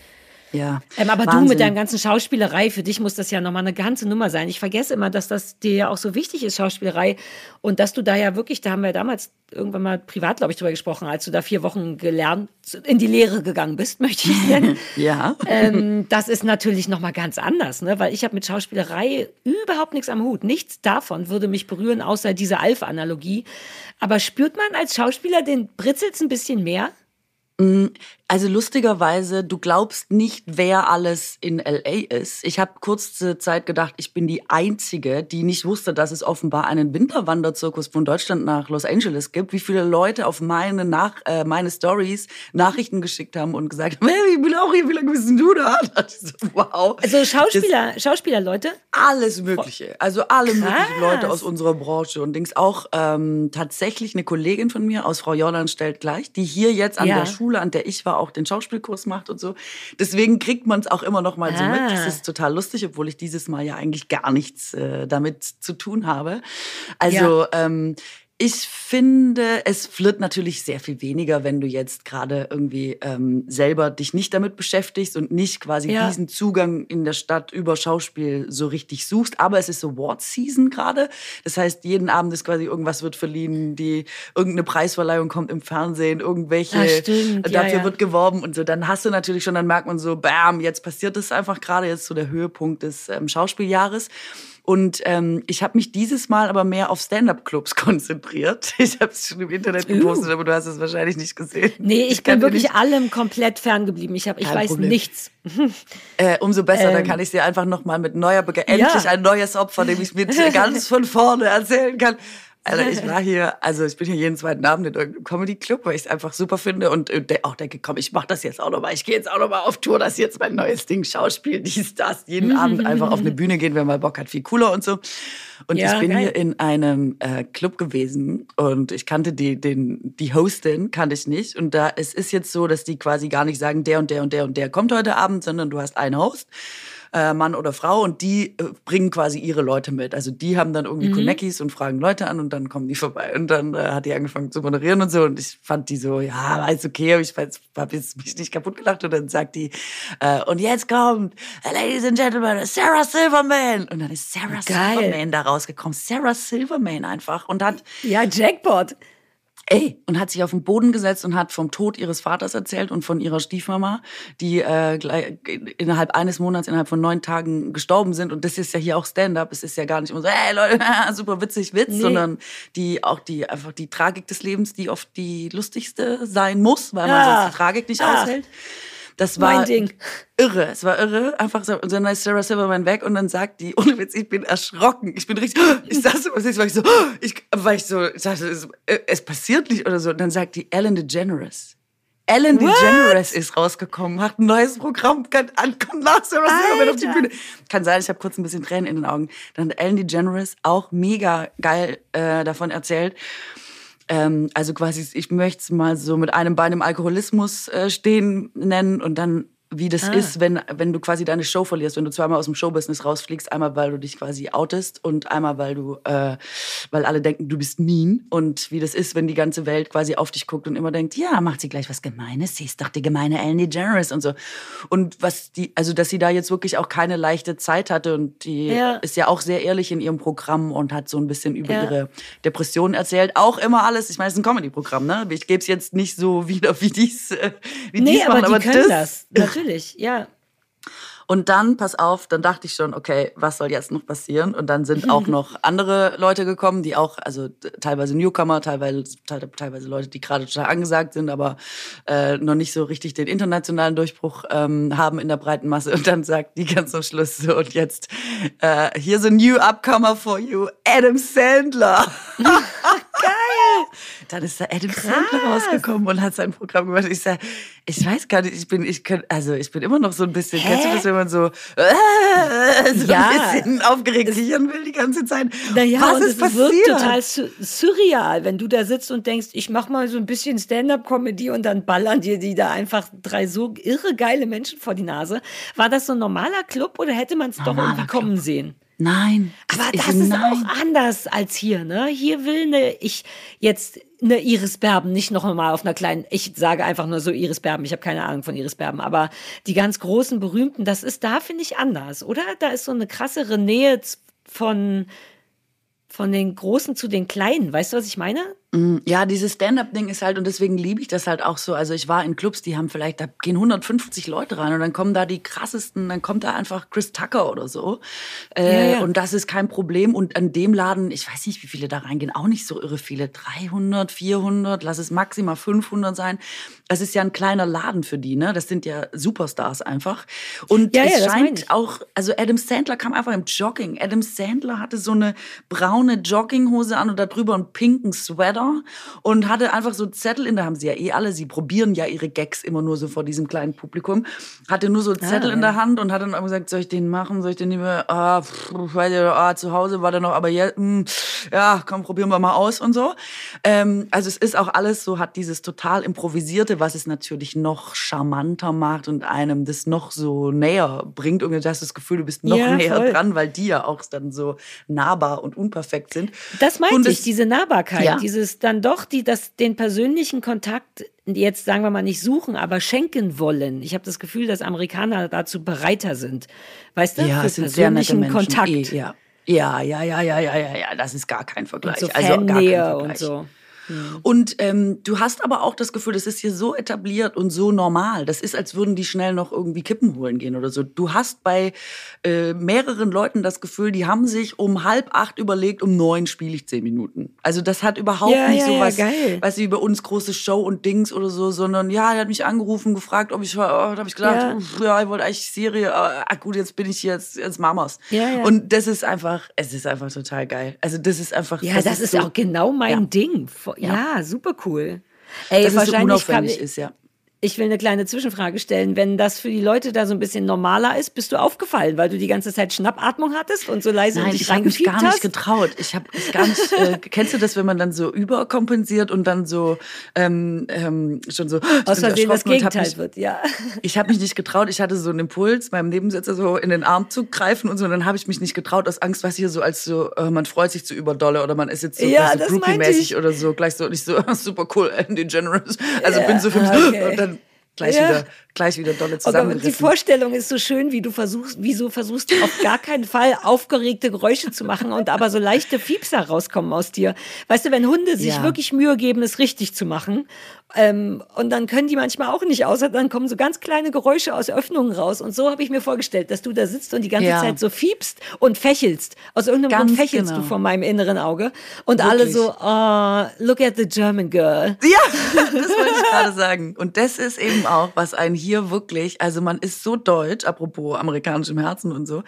Ja. Ähm, aber Wahnsinn. du mit deiner ganzen Schauspielerei, für dich muss das ja nochmal eine ganze Nummer sein. Ich vergesse immer, dass das dir ja auch so wichtig ist, Schauspielerei. Und dass du da ja wirklich, da haben wir damals irgendwann mal privat, glaube ich, drüber gesprochen, als du da vier Wochen gelernt, in die Lehre gegangen bist, [laughs] möchte ich nennen. [laughs] ja. Ähm, das ist natürlich nochmal ganz anders, ne? weil ich habe mit Schauspielerei überhaupt nichts am Hut. Nichts davon würde mich berühren, außer diese Alpha-Analogie. Aber spürt man als Schauspieler den Britzels ein bisschen mehr? Also lustigerweise, du glaubst nicht, wer alles in LA ist. Ich habe kurze Zeit gedacht, ich bin die Einzige, die nicht wusste, dass es offenbar einen Winterwanderzirkus von Deutschland nach Los Angeles gibt. Wie viele Leute auf meine, nach, äh, meine Stories Nachrichten geschickt haben und gesagt haben, [laughs] hey, ich bin auch hier, wie lange bist du da? [laughs] So, wow. Also Schauspieler, das, Schauspielerleute? Alles Mögliche. Also alle Krass. möglichen Leute aus unserer Branche. Und Dings auch ähm, tatsächlich eine Kollegin von mir aus Frau Jordan stellt gleich, die hier jetzt an ja. der Schule, an der ich war, auch den Schauspielkurs macht und so. Deswegen kriegt man es auch immer noch mal so mit. Das ah. ist total lustig, obwohl ich dieses Mal ja eigentlich gar nichts äh, damit zu tun habe. Also ja. ähm, Ich finde, es wird natürlich sehr viel weniger, wenn du jetzt gerade irgendwie ähm, selber dich nicht damit beschäftigst und nicht quasi Ja. diesen Zugang in der Stadt über Schauspiel so richtig suchst. Aber es ist Award Season gerade. Das heißt, jeden Abend ist quasi irgendwas wird verliehen, die irgendeine Preisverleihung kommt im Fernsehen, irgendwelche Ah, stimmt. Ja, dafür ja. wird geworben und so. Dann hast du natürlich schon, dann merkt man so, bam, jetzt passiert es einfach gerade, jetzt so der Höhepunkt des ähm, Schauspieljahres. Und ähm, ich habe mich dieses Mal aber mehr auf Stand-up-Clubs [laughs] konzentriert. Ich habe es schon im Internet gepostet, aber du hast es wahrscheinlich nicht gesehen. Nee, ich, kann bin wirklich nicht- allem komplett ferngeblieben. Ich, hab, ich Kein weiß Problem. nichts. Äh, umso besser, dann Ähm. kann ich dir einfach noch mal mit neuer Bege endlich Ja. ein neues Opfer, dem ich mit [laughs] ganz von vorne erzählen kann. Also ich [laughs] war hier, also ich bin hier jeden zweiten Abend in irgendeinem Comedy-Club, weil ich es einfach super finde und auch denke, komm, ich mache das jetzt auch noch mal. Ich gehe jetzt auch noch mal auf Tour, das ist jetzt mein neues Ding, Schauspiel, dies, das. Jeden Abend einfach auf eine Bühne gehen, wer mal Bock hat, viel cooler und so. Und Ja, ich bin geil. hier in einem äh, Club gewesen und ich kannte die, den, die Hostin, kannte ich nicht. Und da es ist jetzt so, dass die quasi gar nicht sagen, der und der und der und der kommt heute Abend, sondern du hast einen Host. Äh, Mann oder Frau und die äh, bringen quasi ihre Leute mit. Also die haben dann irgendwie Konneckis und fragen Leute an und dann kommen die vorbei. Und dann äh, hat die angefangen zu moderieren und so und ich fand die so, ja, ist okay, aber ich habe jetzt mich nicht kaputt gelacht und dann sagt die, äh, und jetzt kommt, äh, Ladies and Gentlemen, Sarah Silverman. Und dann ist Sarah Geil. Silverman da rausgekommen. Sarah Silverman einfach und hat Ja, Jackpot. Ey, und hat sich auf den Boden gesetzt und hat vom Tod ihres Vaters erzählt und von ihrer Stiefmama, die äh, gleich, innerhalb eines Monats, innerhalb von neun Tagen gestorben sind. Und das ist ja hier auch Stand-up. Es ist ja gar nicht immer so, hey Leute, [laughs] super witzig, Witz, Nee. sondern die auch die einfach die Tragik des Lebens, die oft die lustigste sein muss, weil man Ah. sonst die Tragik nicht Ah. aushält. Das war Mein Ding. irre. Es war irre. Einfach so, und dann ist Sarah Silverman weg und dann sagt die, ohne Witz, ich bin erschrocken. Ich bin richtig, ich saß so, was ist, weil ich so, ich, weil ich so, ich dachte, es, es passiert nicht oder so. Und dann sagt die Ellen DeGeneres. Ellen What? DeGeneres ist rausgekommen, hat ein neues Programm, kann, an- kommt nach Sarah Silverman auf die. Bühne. Kann sein, ich habe kurz ein bisschen Tränen in den Augen. Dann hat Ellen DeGeneres auch mega geil äh, davon erzählt. Ähm, also quasi, ich möchte es mal so mit einem Bein im Alkoholismus äh, stehen nennen und dann wie das Ah. ist, wenn, wenn du quasi deine Show verlierst, wenn du zweimal aus dem Showbusiness rausfliegst, einmal weil du dich quasi outest und einmal weil du, äh, weil alle denken, du bist mean und wie das ist, wenn die ganze Welt quasi auf dich guckt und immer denkt, ja, macht sie gleich was Gemeines, sie ist doch die gemeine Ellen DeGeneres und so. Und was die, also dass sie da jetzt wirklich auch keine leichte Zeit hatte und die Ja. ist ja auch sehr ehrlich in ihrem Programm und hat so ein bisschen über Ja. ihre Depressionen erzählt. Auch immer alles, ich meine, es ist ein Comedy-Programm, ne? Ich gebe es jetzt nicht so [laughs] wieder, wie dies, äh, wie Nee, dies aber machen, die können das. Natürlich, ja. und dann, pass auf, dann dachte ich schon, okay, was soll jetzt noch passieren? Und dann sind auch [laughs] noch andere Leute gekommen, die auch, also teilweise Newcomer, teilweise, te- teilweise Leute, die gerade total angesagt sind, aber äh, noch nicht so richtig den internationalen Durchbruch ähm, haben in der breiten Masse. Und dann sagt die ganz am Schluss so, und jetzt, äh, here's a new upcomer for you, Adam Sandler. [laughs] [laughs] Geil. Dann ist da Adam Sandler rausgekommen und hat sein Programm gemacht. Ich sag, ich weiß gar nicht, ich bin, ich kann, also ich bin immer noch so ein bisschen, kennst du das, wenn man so, äh, [laughs] so Ja. ein bisschen aufgeregt kichern will die ganze Zeit? Naja, Was und ist es wirkt passiert? total su- surreal, wenn du da sitzt und denkst, ich mach mal so ein bisschen Stand-up-Comedy und dann ballern dir die da einfach drei so irre geile Menschen vor die Nase. War das so ein normaler Club oder hätte man es doch irgendwie kommen sehen? Nein. Aber ich- das ist nein. auch anders als hier, ne? Hier will ne, ich jetzt eine Iris Berben nicht noch mal auf einer kleinen, ich sage einfach nur so Iris Berben, ich habe keine Ahnung von Iris Berben, aber die ganz großen, berühmten, das ist da, finde ich, anders, oder? Da ist so eine krassere Nähe von, von den Großen zu den Kleinen, weißt du, was ich meine? Mm, Ja, dieses Stand-up-Ding ist halt, und deswegen liebe ich das halt auch so. Also ich war in Clubs, die haben vielleicht, da gehen 150 Leute rein und dann kommen da die krassesten, dann kommt da einfach Chris Tucker oder so. Äh, Ja, ja. Und das ist kein Problem. Und an dem Laden, ich weiß nicht, wie viele da reingehen, auch nicht so irre viele. 300, 400, lass es maximal 500 sein. Das ist ja ein kleiner Laden für die, ne? Das sind ja Superstars einfach. Und Ja, es scheint auch, also Adam Sandler kam einfach im Jogging. Adam Sandler hatte so eine braune Jogginghose an und darüber einen pinken Sweater pardon, und hatte einfach so Zettel in der, haben sie ja eh alle, sie probieren ja ihre Gags immer nur so vor diesem kleinen Publikum, hatte nur so Zettel ah, in der Hand und hat dann gesagt, soll ich den machen, soll ich den nicht mehr, ah, pff, ah, zu Hause war der noch, aber jetzt, mh, hm, ja, komm, probieren wir mal aus und so. Ähm, also es ist auch alles so, hat dieses total improvisierte, was es natürlich noch charmanter macht und einem das noch so näher bringt. Irgendwie hast du das Gefühl, du bist noch ja, näher voll. dran, weil die ja auch dann so nahbar und unperfekt sind. Das meinte ich, diese Nahbarkeit, ja. dieses dann doch die, das, den persönlichen Kontakt jetzt sagen wir mal nicht suchen, aber schenken wollen. Ich habe das Gefühl, dass Amerikaner dazu bereiter sind. Weißt du, ja, für persönlichen Kontakt. Eh, ja. Ja, ja, ja, ja, ja, ja, ja, das ist gar kein Vergleich. Und so also gar kein Vergleich. und so. Mhm. Und ähm, du hast aber auch das Gefühl, das ist hier so etabliert und so normal. Das ist, als würden die schnell noch irgendwie Kippen holen gehen oder so. Du hast bei äh, mehreren Leuten das Gefühl, die haben sich um halb acht überlegt, um neun spiele ich zehn Minuten. Also das hat überhaupt ja, nicht ja, so was, ja, weißt du, wie bei uns große Show und Dings oder so, sondern ja, er hat mich angerufen, gefragt, ob ich war, oh, da habe ich gedacht, ja. Uff, ja, ich wollte eigentlich Serie, aber ah, gut, jetzt bin ich jetzt, jetzt Mamas. Ja. Und das ist einfach, es ist einfach total geil. Also das ist einfach. Ja, das, das ist, so, auch genau mein Ding. Ja, super cool. Ey, dass es so unauffällig ist, ja. Ich will eine kleine Zwischenfrage stellen. Wenn das für die Leute da so ein bisschen normaler ist, bist du aufgefallen, weil du die ganze Zeit Schnappatmung hattest und so leise Nein, dich ich habe mich gar hast? nicht getraut. Ich habe gar nicht. Äh, [laughs] kennst du das, wenn man dann so überkompensiert und dann so ähm, ähm, schon so aus Versehen das Gegenteil mich, wird? Ja. [laughs] Ich habe mich nicht getraut. Ich hatte so einen Impuls, meinem Nebensitzer so in den Arm zu greifen und so. Und dann habe ich mich nicht getraut aus Angst, was hier so als so äh, man freut sich zu überdolle oder man ist jetzt so, ja, so groupie-mäßig oder so gleich so nicht so [laughs] super cool, Andy Generous. Also ja, bin so für mich okay. und dann gleich ja. wieder gleich wieder dolle zusammengerissen. die Vorstellung ist so schön, wie du versuchst, wieso versuchst du auf gar keinen Fall aufgeregte Geräusche zu machen und aber so leichte Fiepser rauskommen aus dir. Weißt du, wenn Hunde sich ja. wirklich Mühe geben, es richtig zu machen ähm, und dann können die manchmal auch nicht, außer dann kommen so ganz kleine Geräusche aus Öffnungen raus. Und so habe ich mir vorgestellt, dass du da sitzt und die ganze ja. Zeit so fiebst und fächelst. Aus irgendeinem ganz Grund fächelst genau. du vor meinem inneren Auge. Und Wirklich? alle so, oh, look at the German girl. Ja, [laughs] das wollte ich gerade sagen. Und das ist eben auch, was einen hier wirklich, also man ist so deutsch, apropos amerikanischem Herzen und so,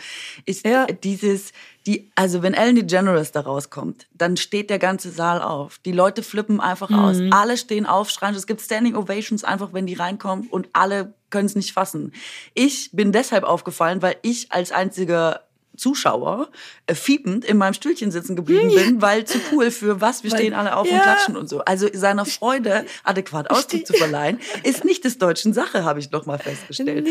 ist ja. dieses, die, also wenn Ellen DeGeneres da rauskommt, dann steht der ganze Saal auf. Die Leute flippen einfach mhm. aus. Alle stehen auf, schreien. Es gibt Standing Ovations einfach, wenn die reinkommen und alle können es nicht fassen. Ich bin deshalb aufgefallen, weil ich als einziger Zuschauer äh, fiepend in meinem Stühlchen sitzen geblieben bin, weil zu cool für was, wir stehen alle auf ja. und klatschen und so. Also seiner Freude adäquat Ausdruck zu verleihen, ist nicht des deutschen Sache, habe ich noch mal festgestellt. Nee.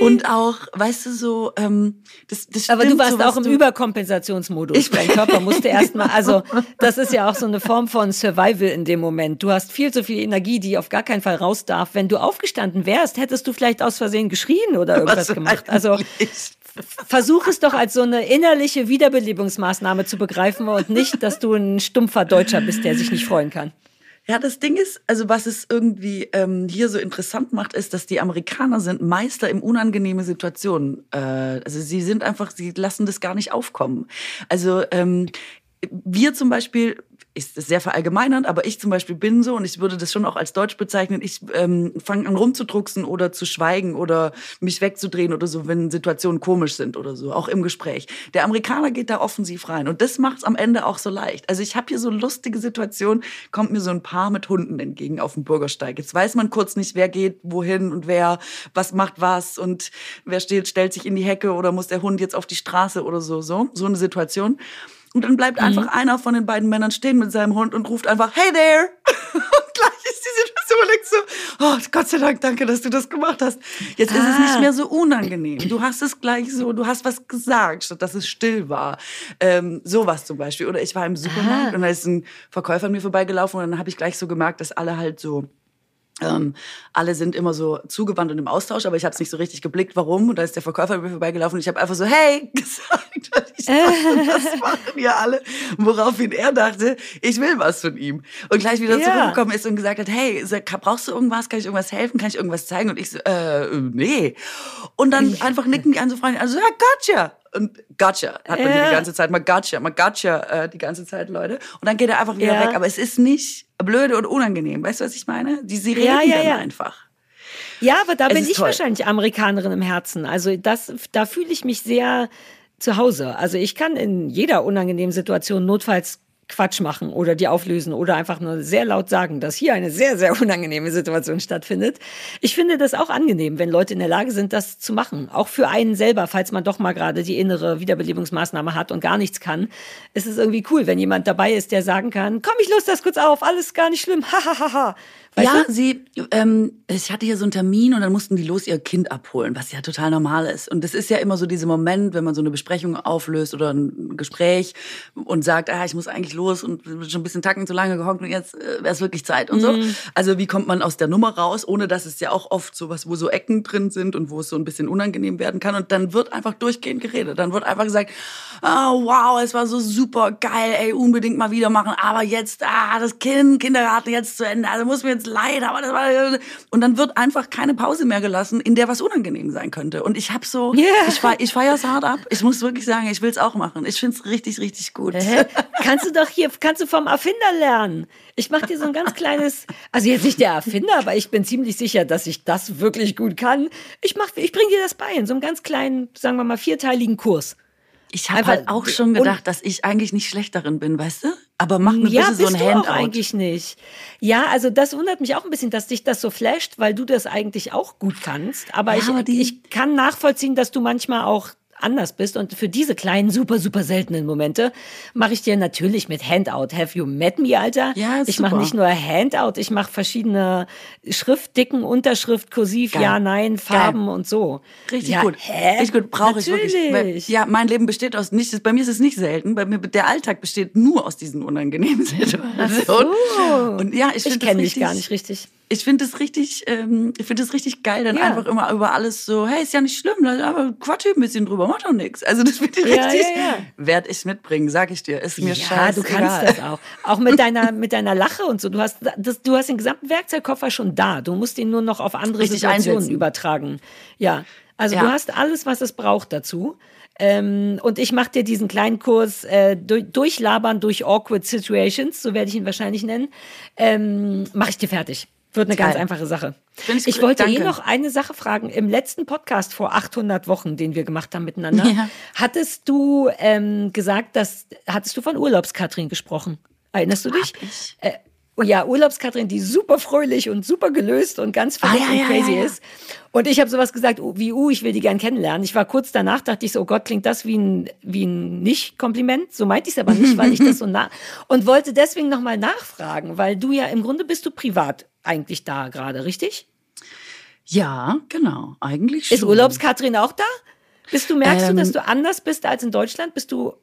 Und auch, weißt du, so, ähm, das, das Aber du warst so, auch im Überkompensationsmodus. Ich Dein Körper musste [laughs] erstmal, also das ist ja auch so eine Form von Survival in dem Moment. Du hast viel zu viel Energie, die auf gar keinen Fall raus darf. Wenn du aufgestanden wärst, hättest du vielleicht aus Versehen geschrien oder [laughs] irgendwas was gemacht. Also versuch es doch als so eine innerliche Wiederbelebungsmaßnahme zu begreifen und nicht, dass du ein stumpfer Deutscher bist, der sich nicht freuen kann. Ja, das Ding ist, also was es irgendwie ähm, hier so interessant macht, ist, dass die Amerikaner sind Meister im unangenehme Situationen. Äh, also sie sind einfach, sie lassen das gar nicht aufkommen. Also ähm, wir zum Beispiel ist sehr verallgemeinernd, aber ich zum Beispiel bin so und ich würde das schon auch als Deutsch bezeichnen. Ich ähm, fange an rumzudrucksen oder zu schweigen oder mich wegzudrehen oder so, wenn Situationen komisch sind oder so, auch im Gespräch. Der Amerikaner geht da offensiv rein und das macht es am Ende auch so leicht. Also ich habe hier so lustige Situationen, kommt mir so ein Paar mit Hunden entgegen auf dem Bürgersteig. Jetzt weiß man kurz nicht, wer geht wohin und wer was macht was und wer steht, stellt sich in die Hecke oder muss der Hund jetzt auf die Straße oder so, so, so eine Situation. Und dann bleibt mhm. einfach einer von den beiden Männern stehen mit seinem Hund und ruft einfach, hey there! [laughs] und gleich ist die Situation und denkst so, oh Gott sei Dank, danke, dass du das gemacht hast. Jetzt ah. ist es nicht ah. mehr so unangenehm. Du hast es gleich so, du hast was gesagt, statt dass es still war. Ähm, sowas zum Beispiel. Oder ich war im Supermarkt ah. und da ist ein Verkäufer an mir vorbeigelaufen und dann habe ich gleich so gemerkt, dass alle halt so ähm, alle sind immer so zugewandt und im Austausch, aber ich habe es nicht so richtig geblickt, warum. Und da ist der Verkäufer mir vorbeigelaufen und ich habe einfach so, hey, [laughs] gesagt. Ich dachte, [laughs] das machen ja alle. Woraufhin er dachte, ich will was von ihm. Und gleich wieder ja. zurückgekommen ist und gesagt hat, hey, brauchst du irgendwas? Kann ich irgendwas helfen? Kann ich irgendwas zeigen? Und ich so, äh, nee. Und dann einfach nicken die an so Freunde, also, ja, gotcha und gotcha hat man ja. die ganze Zeit, mal gotcha, mal gotcha äh, die ganze Zeit, Leute. Und dann geht er einfach wieder ja. weg. Aber es ist nicht blöde und unangenehm. Weißt du, was ich meine? Die sie reden ja, ja, dann einfach. Ja, aber da es bin ich toll. wahrscheinlich Amerikanerin im Herzen. Also das, da fühle ich mich sehr zu Hause. Also ich kann in jeder unangenehmen Situation notfalls Quatsch machen oder die auflösen oder einfach nur sehr laut sagen, dass hier eine sehr, sehr [laughs] unangenehme Situation stattfindet. Ich finde das auch angenehm, wenn Leute in der Lage sind, das zu machen. Auch für einen selber, falls man doch mal gerade die innere Wiederbelebungsmaßnahme hat und gar nichts kann. ist Es irgendwie cool, wenn jemand dabei ist, der sagen kann, komm, ich löse das kurz auf, alles gar nicht schlimm, [laughs] hahaha. Weißt ja, du? sie, ähm, ich hatte hier so einen Termin und dann mussten die los ihr Kind abholen, was ja total normal ist. Und das ist ja immer so dieser Moment, wenn man so eine Besprechung auflöst oder ein Gespräch und sagt, ah, ich muss eigentlich los und schon ein bisschen tacken zu lange gehockt und jetzt äh, wäre es wirklich Zeit und so. Mhm. Also wie kommt man aus der Nummer raus, ohne dass es ja auch oft so was, wo so Ecken drin sind und wo es so ein bisschen unangenehm werden kann. Und dann wird einfach durchgehend geredet. Dann wird einfach gesagt, oh, wow, es war so super geil, ey, unbedingt mal wieder machen. Aber jetzt, ah, das Kind, Kindergarten jetzt zu Ende. Also muss mir jetzt jetzt leid, aber das war und dann wird einfach keine Pause mehr gelassen, in der was unangenehm sein könnte. Und ich habe so, yeah. ich, feier, ich feiere es hart ab. Ich muss wirklich sagen, ich will es auch machen. Ich finde es richtig, richtig gut. Äh, kannst du doch hier, kannst du vom Erfinder lernen. Ich mache dir so ein ganz kleines, also jetzt nicht der Erfinder, aber ich bin ziemlich sicher, dass ich das wirklich gut kann. Ich mach, ich bringe dir das bei in so einem ganz kleinen, sagen wir mal vierteiligen Kurs. Ich habe halt auch schon gedacht, dass ich eigentlich nicht schlecht darin bin, weißt du? Aber mach mir ja, bitte so ein du Handout. Auch eigentlich nicht. Ja, also das wundert mich auch ein bisschen, dass dich das so flasht, weil du das eigentlich auch gut kannst. Aber, ja, ich, aber ich kann nachvollziehen, dass du manchmal auch anders bist. Und für diese kleinen, super, super seltenen Momente mache ich dir natürlich mit Handout. Have you met me, Alter? Ja, ich mache nicht nur Handout, ich mache verschiedene Schriftdicken, Unterschrift, Kursiv, Geil. Ja, Nein, Farben Geil. und so. Richtig ja, gut. Hä? Richtig gut, brauche ich wirklich. Weil, ja, mein Leben besteht aus nicht, bei mir ist es nicht selten, bei mir der Alltag besteht nur aus diesen unangenehmen [laughs] Situationen. So. Und ja, ich, ich kenne dich gar nicht richtig ich finde es richtig, ähm, ich finde es richtig geil, dann ja. einfach immer über alles so, hey, ist ja nicht schlimm, aber quatsch ein bisschen drüber, mach doch nichts. Also das finde ich ja, richtig, ja, werd ich mitbringen, sag ich dir, ist mir ja, scheiße. du kannst das auch. Auch mit deiner, [laughs] mit deiner Lache und so. Du hast, das, du hast den gesamten Werkzeugkoffer schon da. Du musst ihn nur noch auf andere richtig Situationen einsetzen. übertragen. Ja. Also du hast alles, was es braucht dazu. Ähm, und ich mache dir diesen kleinen Kurs äh, durch, durchlabern durch awkward situations, so werde ich ihn wahrscheinlich nennen, ähm, mache ich dir fertig. Wird eine Geil. ganz einfache Sache. Ich, ich wollte Danke. eh noch eine Sache fragen. Im letzten Podcast vor 800 Wochen, den wir gemacht haben miteinander, [laughs] ja. hattest du ähm, gesagt, dass hattest du von Urlaubskatrin gesprochen? Erinnerst du dich? Äh, ja, Urlaubskatrin, die super fröhlich und super gelöst und ganz verrückt ah, ja, und crazy ja, ja, ist. Und ich habe sowas gesagt wie, uh, ich will die gern kennenlernen. Ich war kurz danach, dachte ich so, oh Gott, klingt das wie ein, wie ein Nicht-Kompliment. So meinte ich es aber nicht, weil ich das so [laughs] nah und wollte deswegen nochmal nachfragen, weil du ja im Grunde bist du privat eigentlich da gerade, richtig? Ja, genau, eigentlich schon. Ist Urlaubskatrin auch da? Bist du, merkst ähm, du, dass du anders bist als in Deutschland? Bist du,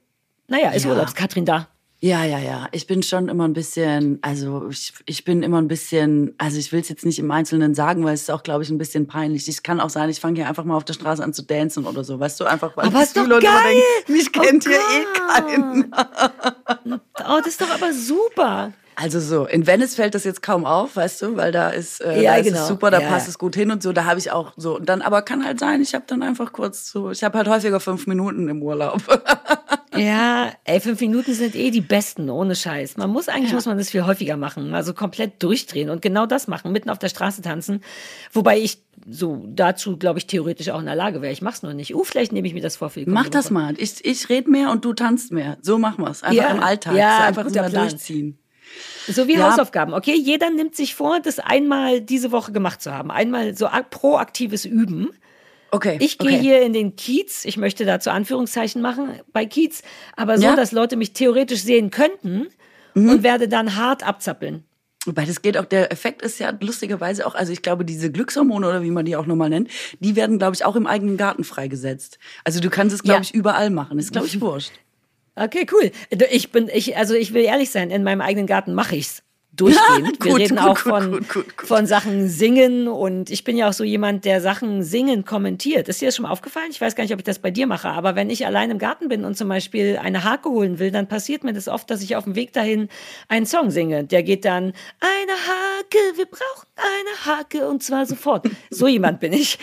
naja, ist ja. Urlaubskatrin da? Ja, ja, ja. Ich bin schon immer ein bisschen, also ich, ich bin immer ein bisschen, also ich will es jetzt nicht im Einzelnen sagen, weil es ist auch, glaube ich, ein bisschen peinlich. Es kann auch sein, ich fange hier einfach mal auf der Straße an zu dancen oder so, weißt du, einfach weil aber ist doch Leute geil. denken, mich oh kennt oh hier eh keiner. Oh, das ist doch aber super. Also so, in Venice fällt das jetzt kaum auf, weißt du, weil da ist, äh, ja, da genau. ist es super, da ja. passt es gut hin und so. Da habe ich auch so. Und dann, aber kann halt sein, ich habe dann einfach kurz so, ich habe halt häufiger fünf Minuten im Urlaub. [laughs] ja, ey, fünf Minuten sind eh die besten, ohne Scheiß. Man muss eigentlich, muss man das viel häufiger machen. Also komplett durchdrehen und genau das machen, mitten auf der Straße tanzen. Wobei ich so dazu, glaube ich, theoretisch auch in der Lage wäre. Ich mach's nur nicht. Uh, vielleicht nehme ich mir das vor. Für Mach das mal. Ich, ich rede mehr und du tanzt mehr. So machen wir's. Einfach ja, im Alltag. Ja, so einfach mal durchziehen. So wie ja. Hausaufgaben. Okay, jeder nimmt sich vor, das einmal diese Woche gemacht zu haben. Einmal so proaktives Üben. Okay. Ich gehe okay. hier in den Kiez, ich möchte dazu Anführungszeichen machen bei Kiez, aber so, ja. dass Leute mich theoretisch sehen könnten mhm. und werde dann hart abzappeln. Wobei das geht auch, der Effekt ist ja lustigerweise auch, also ich glaube, diese Glückshormone oder wie man die auch nochmal nennt, die werden, glaube ich, auch im eigenen Garten freigesetzt. Also du kannst es, glaube ja. ich, überall machen. ist, glaube ich, [laughs] wurscht. Okay, cool. Ich bin, ich, also ich will ehrlich sein, in meinem eigenen Garten mache ich's durchgehend. [laughs] Ja, Wir reden gut, auch von, gut, von Sachen singen und ich bin ja auch so jemand, der Sachen singen kommentiert. Ist dir das schon mal aufgefallen? Ich weiß gar nicht, ob ich das bei dir mache, aber wenn ich allein im Garten bin und zum Beispiel eine Hake holen will, dann passiert mir das oft, dass ich auf dem Weg dahin einen Song singe. Der geht dann, eine Hake, wir brauchen eine Hake und zwar sofort. So jemand bin ich.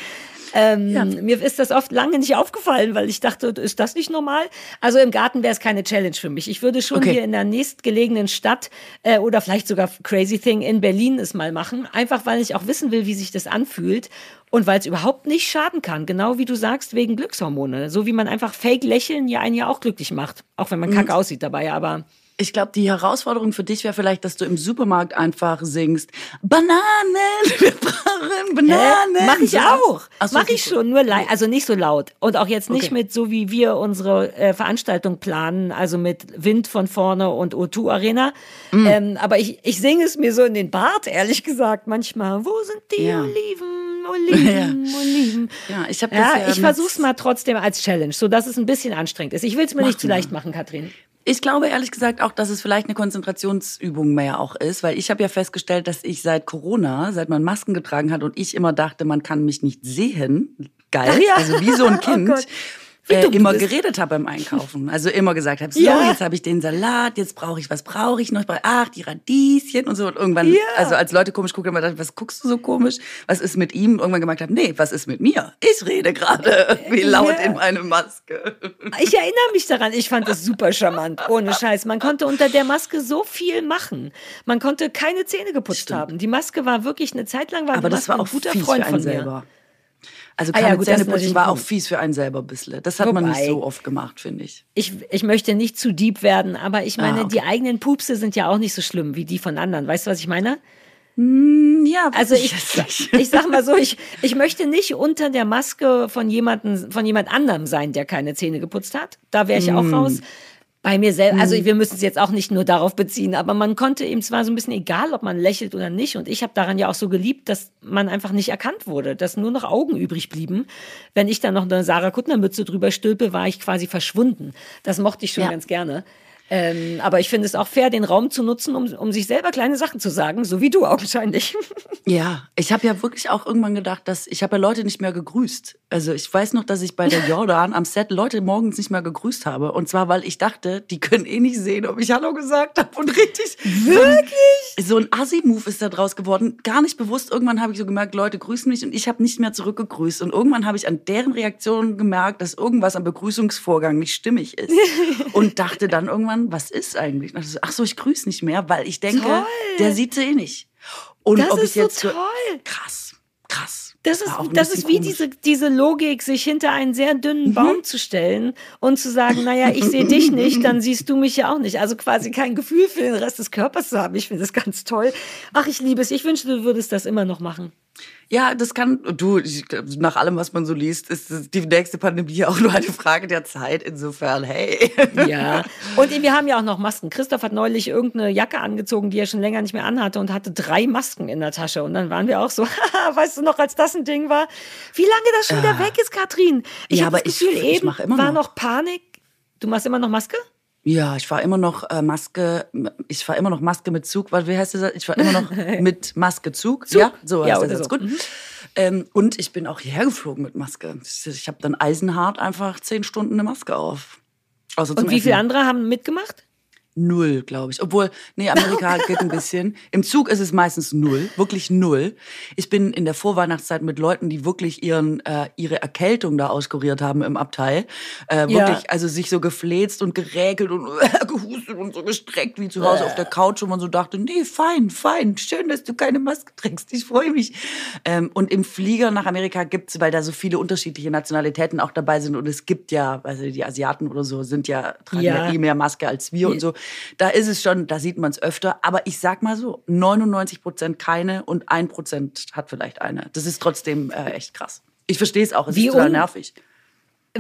Ähm, ja. Mir ist das oft lange nicht aufgefallen, weil ich dachte, ist das nicht normal? Also im Garten wäre es keine Challenge für mich. Ich würde schon okay. hier in der nächstgelegenen Stadt äh, oder vielleicht sogar Crazy Thing in Berlin es mal machen, einfach weil ich auch wissen will, wie sich das anfühlt und weil es überhaupt nicht schaden kann. Genau wie du sagst, wegen Glückshormone. So wie man einfach Fake lächeln ja einen ja auch glücklich macht, auch wenn man kacke mhm. aussieht dabei, aber Ich glaube, die Herausforderung für dich wäre vielleicht, dass du im Supermarkt einfach singst, Bananen, [laughs] wir brauchen Bananen. Äh, mach ich auch. Ach so, Mach ich schon, nur lei- also nicht so laut. Und auch jetzt nicht Okay. mit so wie wir unsere äh, Veranstaltung planen, also mit Wind von vorne und O2 Arena. Mm. Ähm, aber ich, ich singe es mir so in den Bart, ehrlich gesagt, manchmal. Wo sind die Ja. Oliven, [laughs] Oliven, Oliven? Ja, ich habe Ja, ja ich versuch's mal trotzdem als Challenge, so dass es ein bisschen anstrengend ist. Ich will es mir nicht zu leicht machen, Katrin. Ich glaube ehrlich gesagt auch, dass es vielleicht eine Konzentrationsübung mehr auch ist, weil ich habe ja festgestellt, dass ich seit Corona, seit man Masken getragen hat und ich immer dachte, man kann mich nicht sehen, geil, [laughs] also wie so ein Oh Kind. Gott. Äh, immer bist. geredet habe beim Einkaufen. Also immer gesagt habe, so, Ja. jetzt habe ich den Salat, jetzt brauche ich, was brauche ich noch? Ich brauche, ach, die Radieschen und so. Und irgendwann, Ja. also als Leute komisch gucken, wir gedacht, was guckst du so komisch? Was ist mit ihm? Irgendwann gemerkt habe, nee, was ist mit mir? Ich rede gerade [laughs] wie laut Ja. in meine Maske. Ich erinnere mich daran, ich fand das super charmant, ohne Scheiß. Man konnte unter der Maske so viel machen. Man konnte keine Zähne geputzt Stimmt. haben. Die Maske war wirklich eine Zeit lang war Aber das war auch ein guter Freund von mir. Also Ah ja, keine gut, Zähneputzen natürlich war auch fies für einen selber ein bisschen. Das hat man nicht Wobei- so oft gemacht, finde ich. Ich, ich möchte nicht zu deep werden, aber ich meine, Ah, okay. die eigenen Pupse sind ja auch nicht so schlimm wie die von anderen. Weißt du, was ich meine? Ja, Also ich, nicht. ich sag mal so, ich, [laughs] ich möchte nicht unter der Maske von jemandem, von jemand anderem sein, der keine Zähne geputzt hat. Da wäre ich Mm. auch raus. Bei mir selbst, also wir müssen es jetzt auch nicht nur darauf beziehen, aber man konnte ihm zwar so ein bisschen egal, ob man lächelt oder nicht. Und ich habe daran ja auch so geliebt, dass man einfach nicht erkannt wurde, dass nur noch Augen übrig blieben. Wenn ich dann noch eine Sarah Kuttner Mütze drüber stülpe, war ich quasi verschwunden. Das mochte ich schon Ja. ganz gerne. Ähm, aber ich finde es auch fair, den Raum zu nutzen, um, um sich selber kleine Sachen zu sagen, so wie du augenscheinlich. [laughs] Ja, ich habe ja wirklich auch irgendwann gedacht, dass ich habe ja Leute nicht mehr gegrüßt. Also ich weiß noch, dass ich bei der [laughs] Jordan am Set Leute morgens nicht mehr gegrüßt habe. Und zwar, weil ich dachte, die können eh nicht sehen, ob ich Hallo gesagt habe. Und richtig. Wirklich? So ein, so Assi-Move ist da draus geworden. Gar nicht bewusst. Irgendwann habe ich so gemerkt, Leute grüßen mich und ich habe nicht mehr zurückgegrüßt. Und irgendwann habe ich an deren Reaktion gemerkt, dass irgendwas am Begrüßungsvorgang nicht stimmig ist. [laughs] und dachte dann irgendwann, was ist eigentlich? So, Ach so, ich grüße nicht mehr, weil ich denke, Toll. der sieht sie eh nicht. Und Das ob ist ich jetzt so toll. Krass, krass. Das ist, auch ein das ist wie komisch. diese, diese Logik, sich hinter einen sehr Mhm. dünnen Baum zu stellen und zu sagen, naja, ich sehe dich nicht, dann siehst du mich ja auch nicht. Also quasi kein Gefühl für den Rest des Körpers zu haben. Ich finde das ganz toll. Ach, ich liebe es. Ich wünschte, du würdest das immer noch machen. Ja, das kann, du, ich, nach allem, was man so liest, ist die nächste Pandemie [laughs] auch nur eine Frage der Zeit. Insofern, hey. Ja. Und wir haben ja auch noch Masken. Christoph hat neulich irgendeine Jacke angezogen, die er schon länger nicht mehr anhatte und hatte drei Masken in der Tasche. Und dann waren wir auch so, haha, [laughs] weißt du noch, als das ein Ding war, wie lange das schon wieder weg ist, Katrin? Ich Ja, habe das aber ich- Gefühl, ich eben mach immer war noch. noch Panik. Du machst immer noch Maske? Ja, ich fahre immer noch äh, Maske, ich fahre immer noch Maske mit Zug, weil wie heißt das? Ich fahre immer noch [laughs] mit Maske Zug. Ja, so Ja, heißt oder das jetzt so. Mhm. gut. Ähm, und ich bin auch hierher geflogen mit Maske. Ich habe dann eisenhart einfach zehn Stunden eine Maske auf. Und wie viele Essen. andere haben mitgemacht? Null, glaube ich. Obwohl, nee, Amerika [laughs] geht ein bisschen. Im Zug ist es meistens null, wirklich null. Ich bin in der Vorweihnachtszeit mit Leuten, die wirklich ihren äh, ihre Erkältung da auskuriert haben im Abteil. Äh, Ja. wirklich, also sich so gefläzt und geräkelt und [laughs] gehustet und so gestreckt wie zu Hause auf der Couch, wo man so dachte, nee, fein, fein, schön, dass du keine Maske trägst, ich freue mich. Ähm, und im Flieger nach Amerika gibt's, weil da so viele unterschiedliche Nationalitäten auch dabei sind und es gibt ja, also die Asiaten oder so sind ja, tragen ja, Ja. eh mehr Maske als wir und so. Da ist es schon, da sieht man es öfter. Aber ich sag mal so, 99 Prozent keine und ein Prozent hat vielleicht eine. Das ist trotzdem äh, echt krass. Ich verstehe es auch, es Wie ist total nervig.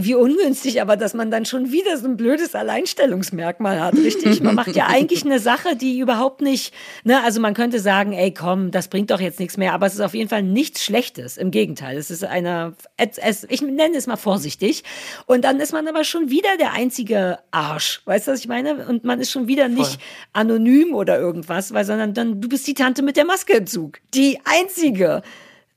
Wie ungünstig, aber dass man dann schon wieder so ein blödes Alleinstellungsmerkmal hat, richtig? Man macht ja eigentlich eine Sache, die überhaupt nicht, ne, also man könnte sagen, ey, komm, das bringt doch jetzt nichts mehr, aber es ist auf jeden Fall nichts Schlechtes. Im Gegenteil, es ist eine, es, ich nenne es mal vorsichtig. Und dann ist man aber schon wieder der einzige Arsch. Weißt du, was ich meine? Und man ist schon wieder nicht anonym oder irgendwas, weil, sondern dann, du bist die Tante mit der Maske im Zug. Die einzige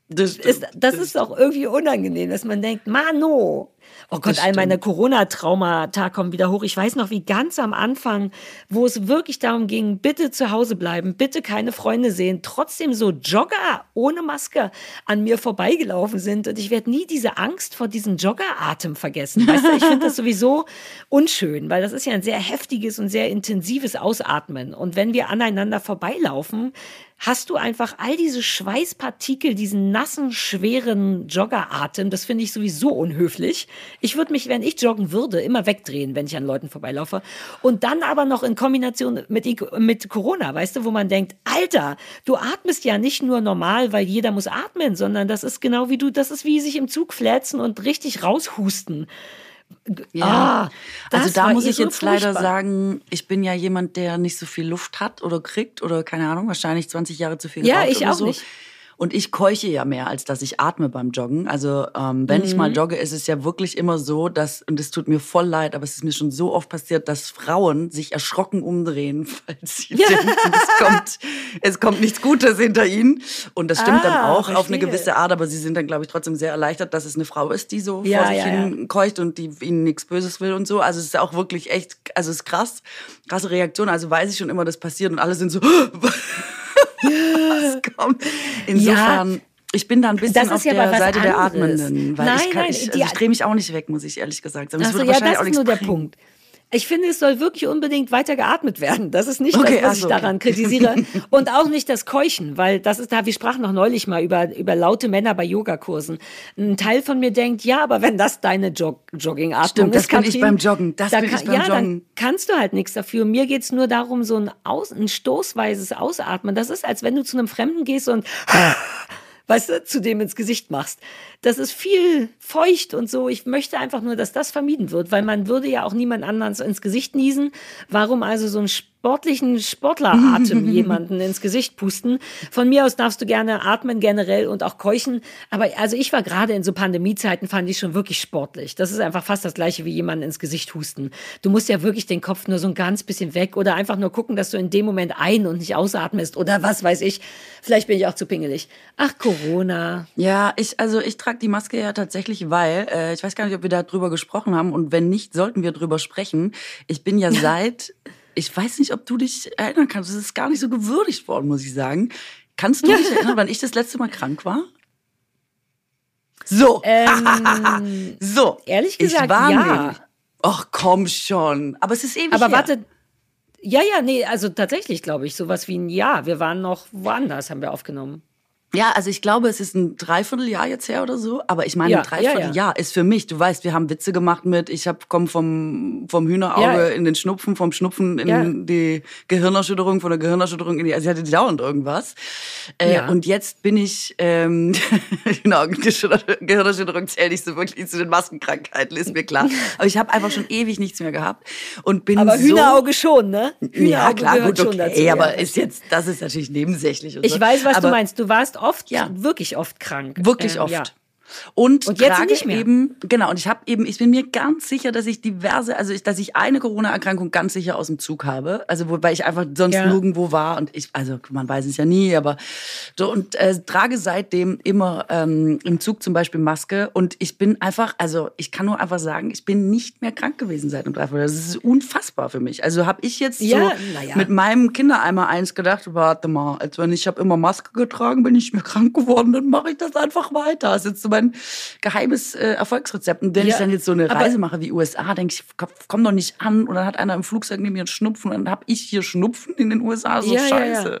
Das, ist, das ist auch irgendwie unangenehm, dass man denkt, Mano. Oh Gott, all meine. Corona-Traumata kommen wieder hoch. Ich weiß noch, wie ganz am Anfang, wo es wirklich darum ging, bitte zu Hause bleiben, bitte keine Freunde sehen, trotzdem so Jogger ohne Maske an mir vorbeigelaufen sind. Und ich werde nie diese Angst vor diesem Joggeratem vergessen. Weißt du, ich finde das [laughs] sowieso unschön, weil das ist ja ein sehr heftiges und sehr intensives Ausatmen. Und wenn wir aneinander vorbeilaufen, hast du einfach all diese Schweißpartikel, diesen nassen, schweren Joggeratem. Das finde ich sowieso unhöflich. Ich würde mich, wenn ich joggen würde, immer wegdrehen, wenn ich an Leuten vorbeilaufe. Und dann aber noch in Kombination mit, mit Corona, weißt du, wo man denkt, Alter, du atmest ja nicht nur normal, weil jeder muss atmen, sondern das ist genau wie du, das ist wie sich im Zug flätzen und richtig raushusten. Ja, ah, also da muss ich jetzt furchtbar. leider sagen, ich bin ja jemand, der nicht so viel Luft hat oder kriegt oder keine Ahnung, wahrscheinlich 20 Jahre zu viel. Ja, ich auch so. nicht. Und ich keuche ja mehr, als dass ich atme beim Joggen. Also ähm, wenn mhm. ich mal mhm. jogge, ist es ja wirklich immer so, dass, und es tut mir voll leid, aber es ist mir schon so oft passiert, dass Frauen sich erschrocken umdrehen, [laughs] falls sie ja. denken, es kommt, es kommt nichts Gutes hinter ihnen. Und das stimmt ah, dann auch verstehe. auf eine gewisse Art, aber sie sind dann, glaube ich, trotzdem sehr erleichtert, dass es eine Frau ist, die so ja, vor sich ja, hin keucht und die ihnen nichts Böses will und so. Also es ist auch wirklich echt, also es ist krass, krasse Reaktion. Also weiß ich schon immer, das passiert und alle sind so, [gasps] was [laughs] kommt. Insofern. Ja. Ich bin da ein bisschen auf ja der Seite anderes. der Atmenden, weil nein, ich, kann, ich, also ich drehe mich auch nicht weg, muss ich ehrlich gesagt sagen. Das, also, ja, das ist nur der Punkt. Ich finde, es soll wirklich unbedingt weiter geatmet werden. Das ist nicht okay, das, was also. ich daran kritisiere. [laughs] Und auch nicht das Keuchen, weil das ist da, wir sprachen noch neulich mal über, über laute Männer bei Yogakursen. Ein Teil von mir denkt, ja, aber wenn das deine Jog Joggingatmung Stimmt, das kann ich beim Joggen. Das da bin kann, ich beim ja, Joggen. dann kannst du halt nichts dafür. Mir geht's nur darum, so ein, Aus, ein stoßweises Ausatmen. Das ist, als wenn du zu einem Fremden gehst und [laughs] weißt du, zu dem ins Gesicht machst. Das ist viel feucht und so. Ich möchte einfach nur, dass das vermieden wird, weil man würde ja auch niemand anderen ins Gesicht niesen. Warum also so ein sportlichen Sportleratem [laughs] jemanden ins Gesicht pusten? Von mir aus darfst du gerne atmen generell und auch keuchen. Aber also ich war gerade in so Pandemiezeiten, fand ich schon wirklich sportlich. Das ist einfach fast das gleiche wie jemanden ins Gesicht husten. Du musst ja wirklich den Kopf nur so ein ganz bisschen weg oder einfach nur gucken, dass du in dem Moment ein- und nicht ausatmest oder was weiß ich. Vielleicht bin ich auch zu pingelig. Ach, Corona. Ja, ich, also ich trage die Maske ja tatsächlich, weil, äh, ich weiß gar nicht, ob wir da drüber gesprochen haben und wenn nicht, sollten wir drüber sprechen. Ich bin ja [laughs] seit, ich weiß nicht, ob du dich erinnern kannst, es ist gar nicht so gewürdigt worden, muss ich sagen. Kannst du dich [laughs] erinnern, wann ich das letzte Mal krank war? So. Ähm, [laughs] so. Ehrlich gesagt, ich war ja. Ach komm schon. Aber es ist ewig Aber her. warte. Ja, ja, nee, also tatsächlich glaube ich, sowas wie ein Jahr. Wir waren noch woanders, haben wir aufgenommen. Ja, also ich glaube, es ist ein Dreivierteljahr jetzt her oder so. Aber ich meine, ja, ein Dreivierteljahr ja, ja. ist für mich, du weißt, wir haben Witze gemacht mit, ich hab, komm vom, vom Hühnerauge in den Schnupfen, vom Schnupfen in die Gehirnerschütterung, von der Gehirnerschütterung in die, also ich hatte dauernd irgendwas. Äh, und jetzt bin ich, ähm, [laughs] genau, Gehirnerschütterung zähle ich so wirklich zu den Maskenkrankheiten, ist mir klar. Aber ich habe einfach schon ewig nichts mehr gehabt und bin aber so... Hühnerauge schon, ne? Hühnerauge ja, klar, gut, okay, dazu, aber ist jetzt, das ist natürlich nebensächlich. ich so. weiß, was aber, du meinst. Du warst oft, ja. wirklich oft krank. Wirklich ähm, oft. Ja. Und, und jetzt mehr. eben, genau, und ich habe eben, ich bin mir ganz sicher, dass ich diverse, also ich, dass ich eine Corona-Erkrankung ganz sicher aus dem Zug habe. Also wobei ich einfach sonst ja. nirgendwo war und ich, also man weiß es ja nie, aber so und äh, trage seitdem immer ähm, im Zug zum Beispiel Maske und ich bin einfach, also ich kann nur einfach sagen, ich bin nicht mehr krank gewesen seit einem Dreiviertel. Das ist unfassbar für mich. Also habe ich jetzt ja, so ja. mit meinem Kindereimer eins gedacht, warte mal, als wenn ich habe immer Maske getragen, bin ich mehr krank geworden, dann mache ich das einfach weiter. Das ist jetzt so mein mein geheimes äh, Erfolgsrezept. Und wenn ja, ich dann jetzt so eine Reise mache wie USA, denke ich, komm doch nicht an. Und dann hat einer im Flugzeug neben mir einen Schnupfen und dann habe ich hier Schnupfen in den USA. So ja, scheiße. Ja,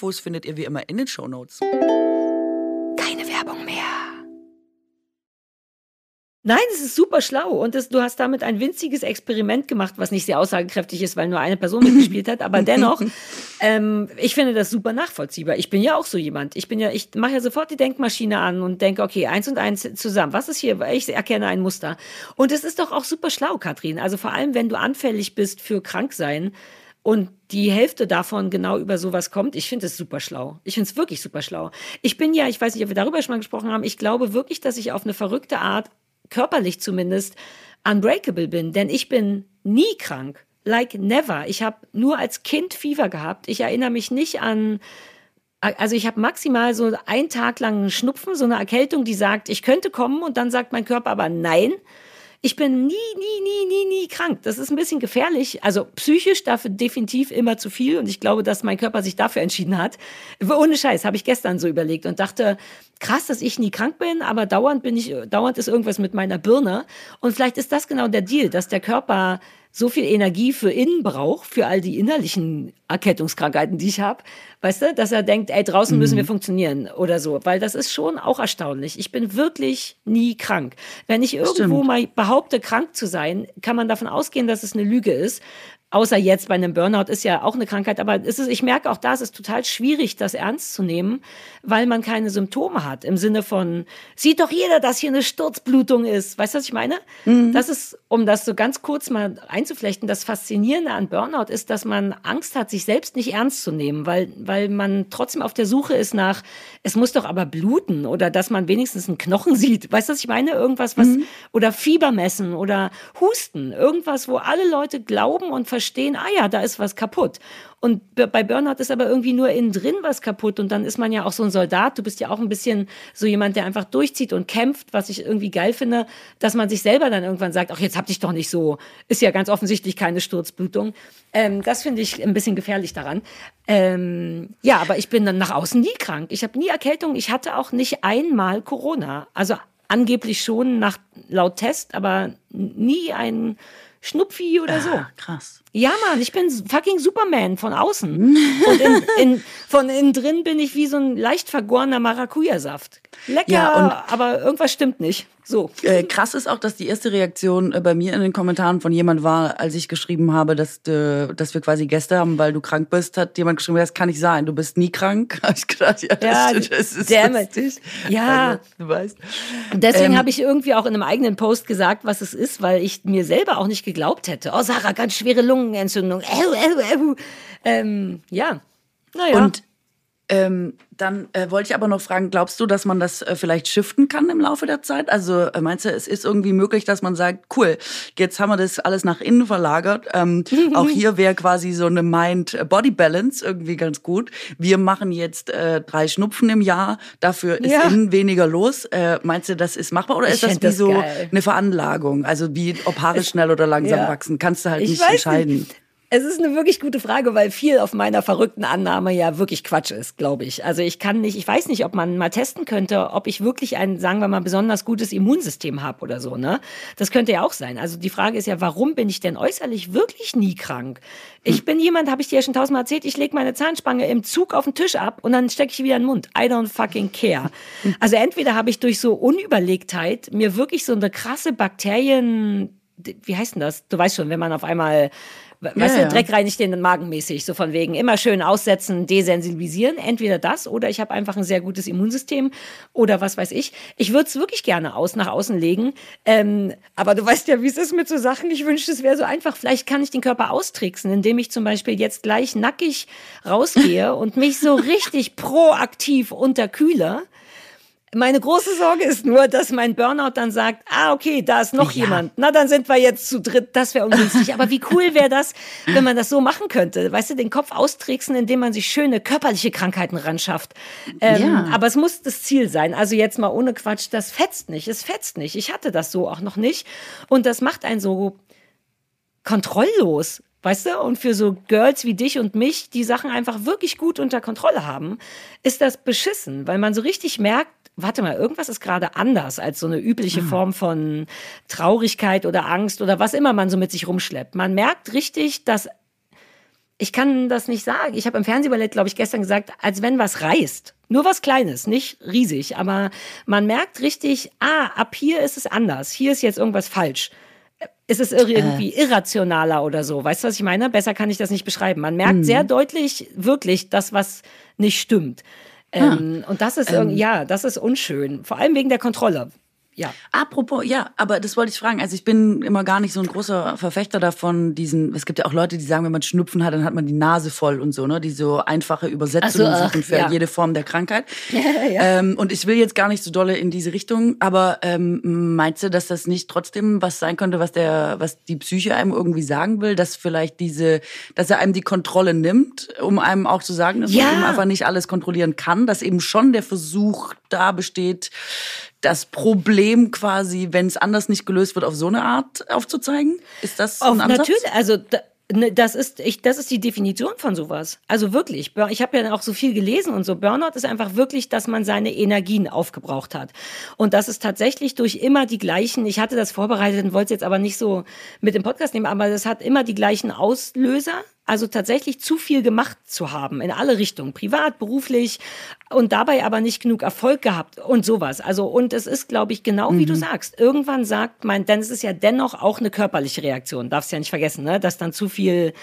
findet ihr wie immer in den Show Notes. Keine Werbung mehr. Nein, es ist super schlau und das, du hast damit ein winziges Experiment gemacht, was nicht sehr aussagekräftig ist, weil nur eine Person [laughs] mitgespielt hat, aber dennoch, ähm, ich finde das super nachvollziehbar. Ich bin ja auch so jemand. Ich bin ja, ich mache ja sofort die Denkmaschine an und denke, okay, eins und eins zusammen. Was ist hier? Ich erkenne ein Muster. Und es ist doch auch super schlau, Katrin. Also vor allem, wenn du anfällig bist für Kranksein, und die Hälfte davon genau über sowas kommt. Ich finde es super schlau. Ich finde es wirklich super schlau. Ich bin ja, ich weiß nicht, ob wir darüber schon mal gesprochen haben, ich glaube wirklich, dass ich auf eine verrückte Art körperlich zumindest, unbreakable bin. Denn ich bin nie krank. Like never. Ich habe nur als Kind Fieber gehabt. Ich erinnere mich nicht an also ich habe maximal so einen Tag lang Schnupfen, so eine Erkältung, die sagt, ich könnte kommen und dann sagt mein Körper aber nein. Ich bin nie, nie, nie, nie, nie krank. Das ist ein bisschen gefährlich. Also psychisch dafür definitiv immer zu viel. Und ich glaube, dass mein Körper sich dafür entschieden hat. Ohne Scheiß, habe ich gestern so überlegt und dachte, krass, dass ich nie krank bin, aber dauernd bin ich, dauernd ist irgendwas mit meiner Birne. Und vielleicht ist das genau der Deal, dass der Körper so viel Energie für innen braucht, für all die innerlichen Erkältungskrankheiten, die ich habe, weißt du, dass er denkt, ey, draußen müssen wir mhm. funktionieren oder so, weil das ist schon auch erstaunlich. Ich bin wirklich nie krank. Wenn ich irgendwo Stimmt. mal behaupte, krank zu sein, kann man davon ausgehen, dass es eine Lüge ist, außer jetzt bei einem Burnout ist ja auch eine Krankheit, aber es ist, ich merke auch da, es ist total schwierig, das ernst zu nehmen, weil man keine Symptome hat. Im Sinne von, sieht doch jeder, dass hier eine Sturzblutung ist. Weißt du, was ich meine? Mhm. Das ist, um das so ganz kurz mal einzuflechten, das Faszinierende an Burnout ist, dass man Angst hat, sich selbst nicht ernst zu nehmen, weil, weil man trotzdem auf der Suche ist nach, es muss doch aber bluten oder dass man wenigstens einen Knochen sieht. Weißt du, was ich meine? Irgendwas, was, mhm. oder Fieber messen oder Husten. Irgendwas, wo alle Leute glauben und verstehen, ah ja, da ist was kaputt. Und bei Burnout ist aber irgendwie nur innen drin was kaputt. Und dann ist man ja auch so ein Soldat. Du bist ja auch ein bisschen so jemand, der einfach durchzieht und kämpft, was ich irgendwie geil finde, dass man sich selber dann irgendwann sagt, ach, jetzt hab dich doch nicht so. Ist ja ganz offensichtlich keine Sturzblutung. Ähm, das finde ich ein bisschen gefährlich daran. Ähm, ja, aber ich bin dann nach außen nie krank. Ich habe nie Erkältung. Ich hatte auch nicht einmal Corona. Also angeblich schon nach laut Test, aber nie ein Schnupfi oder ah, so. Krass. Ja, Mann, ich bin fucking Superman von außen. [laughs] Und in, in, von innen drin bin ich wie so ein leicht vergorener Maracuja-Saft. Lecker, ja, aber irgendwas stimmt nicht. So. Äh, krass ist auch, dass die erste Reaktion äh, bei mir in den Kommentaren von jemand war, als ich geschrieben habe, dass, äh, dass wir quasi Gäste haben, weil du krank bist, hat jemand geschrieben, das kann nicht sein, du bist nie krank. [laughs] Hab ich gedacht, ja, das, ja, das ist lustig. Ja. Also, du weißt. Deswegen ähm, habe ich irgendwie auch in einem eigenen Post gesagt, was es ist, weil ich mir selber auch nicht geglaubt hätte. Oh, Sarah, ganz schwere Lungenentzündung. Ähm, ja. Naja. Und ähm, dann äh, wollte ich aber noch fragen, glaubst du, dass man das äh, vielleicht shiften kann im Laufe der Zeit? Also äh, meinst du, es ist irgendwie möglich, dass man sagt, cool, jetzt haben wir das alles nach innen verlagert. Ähm, [laughs] auch hier wäre quasi so eine Mind-Body-Balance irgendwie ganz gut. Wir machen jetzt äh, drei Schnupfen im Jahr, dafür ist ja. innen weniger los. Äh, meinst du, das ist machbar oder ich ist das wie das so eine Veranlagung? Also wie ob Haare schnell oder langsam ja. wachsen, kannst du halt ich nicht entscheiden. Nicht. Es ist eine wirklich gute Frage, weil viel auf meiner verrückten Annahme ja wirklich Quatsch ist, glaube ich. Also ich kann nicht, ich weiß nicht, ob man mal testen könnte, ob ich wirklich ein, sagen wir mal, besonders gutes Immunsystem habe oder so, ne? Das könnte ja auch sein. Also die Frage ist ja, warum bin ich denn äußerlich wirklich nie krank? Ich bin jemand, habe ich dir ja schon tausendmal erzählt, ich lege meine Zahnspange im Zug auf den Tisch ab und dann stecke ich wieder in den Mund. I don't fucking care. Also entweder habe ich durch so Unüberlegtheit mir wirklich so eine krasse Bakterien wie heißt denn das? Du weißt schon, wenn man auf einmal weißt ja, du, Dreck reinigt den Magen mäßig, so von wegen immer schön aussetzen, desensibilisieren. Entweder das oder ich habe einfach ein sehr gutes Immunsystem oder was weiß ich. Ich würde es wirklich gerne aus nach außen legen. Ähm, aber du weißt ja, wie es ist mit so Sachen. Ich wünschte, es wäre so einfach. Vielleicht kann ich den Körper austricksen, indem ich zum Beispiel jetzt gleich nackig rausgehe [laughs] und mich so richtig proaktiv unterkühle meine große Sorge ist nur, dass mein Burnout dann sagt, ah, okay, da ist noch ja. jemand. Na, dann sind wir jetzt zu dritt. Das wäre ungünstig. Aber wie cool wäre das, wenn man das so machen könnte? Weißt du, den Kopf austricksen, indem man sich schöne körperliche Krankheiten ran schafft. Ähm, ja. Aber es muss das Ziel sein. Also jetzt mal ohne Quatsch, das fetzt nicht. Es fetzt nicht. Ich hatte das so auch noch nicht. Und das macht einen so kontrolllos. Weißt du? Und für so Girls wie dich und mich, die Sachen einfach wirklich gut unter Kontrolle haben, ist das beschissen, weil man so richtig merkt, warte mal, irgendwas ist gerade anders als so eine übliche hm. Form von Traurigkeit oder Angst oder was immer man so mit sich rumschleppt. Man merkt richtig, dass ich kann das nicht sagen. Ich habe im Fernsehballett, glaube ich, gestern gesagt, als wenn was reißt. Nur was Kleines, nicht riesig, aber man merkt richtig, ah, ab hier ist es anders. Hier ist jetzt irgendwas falsch. Ist es irgendwie äh. irrationaler oder so? Weißt du, was ich meine? Besser kann ich das nicht beschreiben. Man merkt mhm. sehr deutlich wirklich das, was nicht stimmt. Ähm, ah, und das ist ähm, ja, das ist unschön. Vor allem wegen der Kontrolle. Ja. Apropos, ja, aber das wollte ich fragen. Also ich bin immer gar nicht so ein großer Verfechter davon, diesen, es gibt ja auch Leute, die sagen, wenn man Schnupfen hat, dann hat man die Nase voll und so, ne? Die so einfache Übersetzungen so, suchen für ja. jede Form der Krankheit. [laughs] ja. ähm, und ich will jetzt gar nicht so dolle in diese Richtung, aber ähm, meinst du, dass das nicht trotzdem was sein könnte, was der, was die Psyche einem irgendwie sagen will, dass vielleicht diese, dass er einem die Kontrolle nimmt, um einem auch zu sagen, dass man eben einfach nicht alles kontrollieren kann, dass eben schon der Versuch da besteht, das Problem quasi, wenn es anders nicht gelöst wird, auf so eine Art aufzuzeigen? Ist das auf, ein Ansatz? Natürlich, also da, ne, das ist, ich, das ist die Definition von sowas. Also wirklich, ich habe ja auch so viel gelesen und so. Burnout ist einfach wirklich, dass man seine Energien aufgebraucht hat. Und das ist tatsächlich durch immer die gleichen, ich hatte das vorbereitet und wollte es jetzt aber nicht so mit dem Podcast nehmen, aber das hat immer die gleichen Auslöser also tatsächlich zu viel gemacht zu haben in alle Richtungen, privat, beruflich und dabei aber nicht genug Erfolg gehabt und sowas. Also und es ist, glaube ich, genau wie du mhm. sagst. Irgendwann sagt man, denn es ist ja dennoch auch eine körperliche Reaktion. Darfst ja nicht vergessen, ne? dass dann zu viel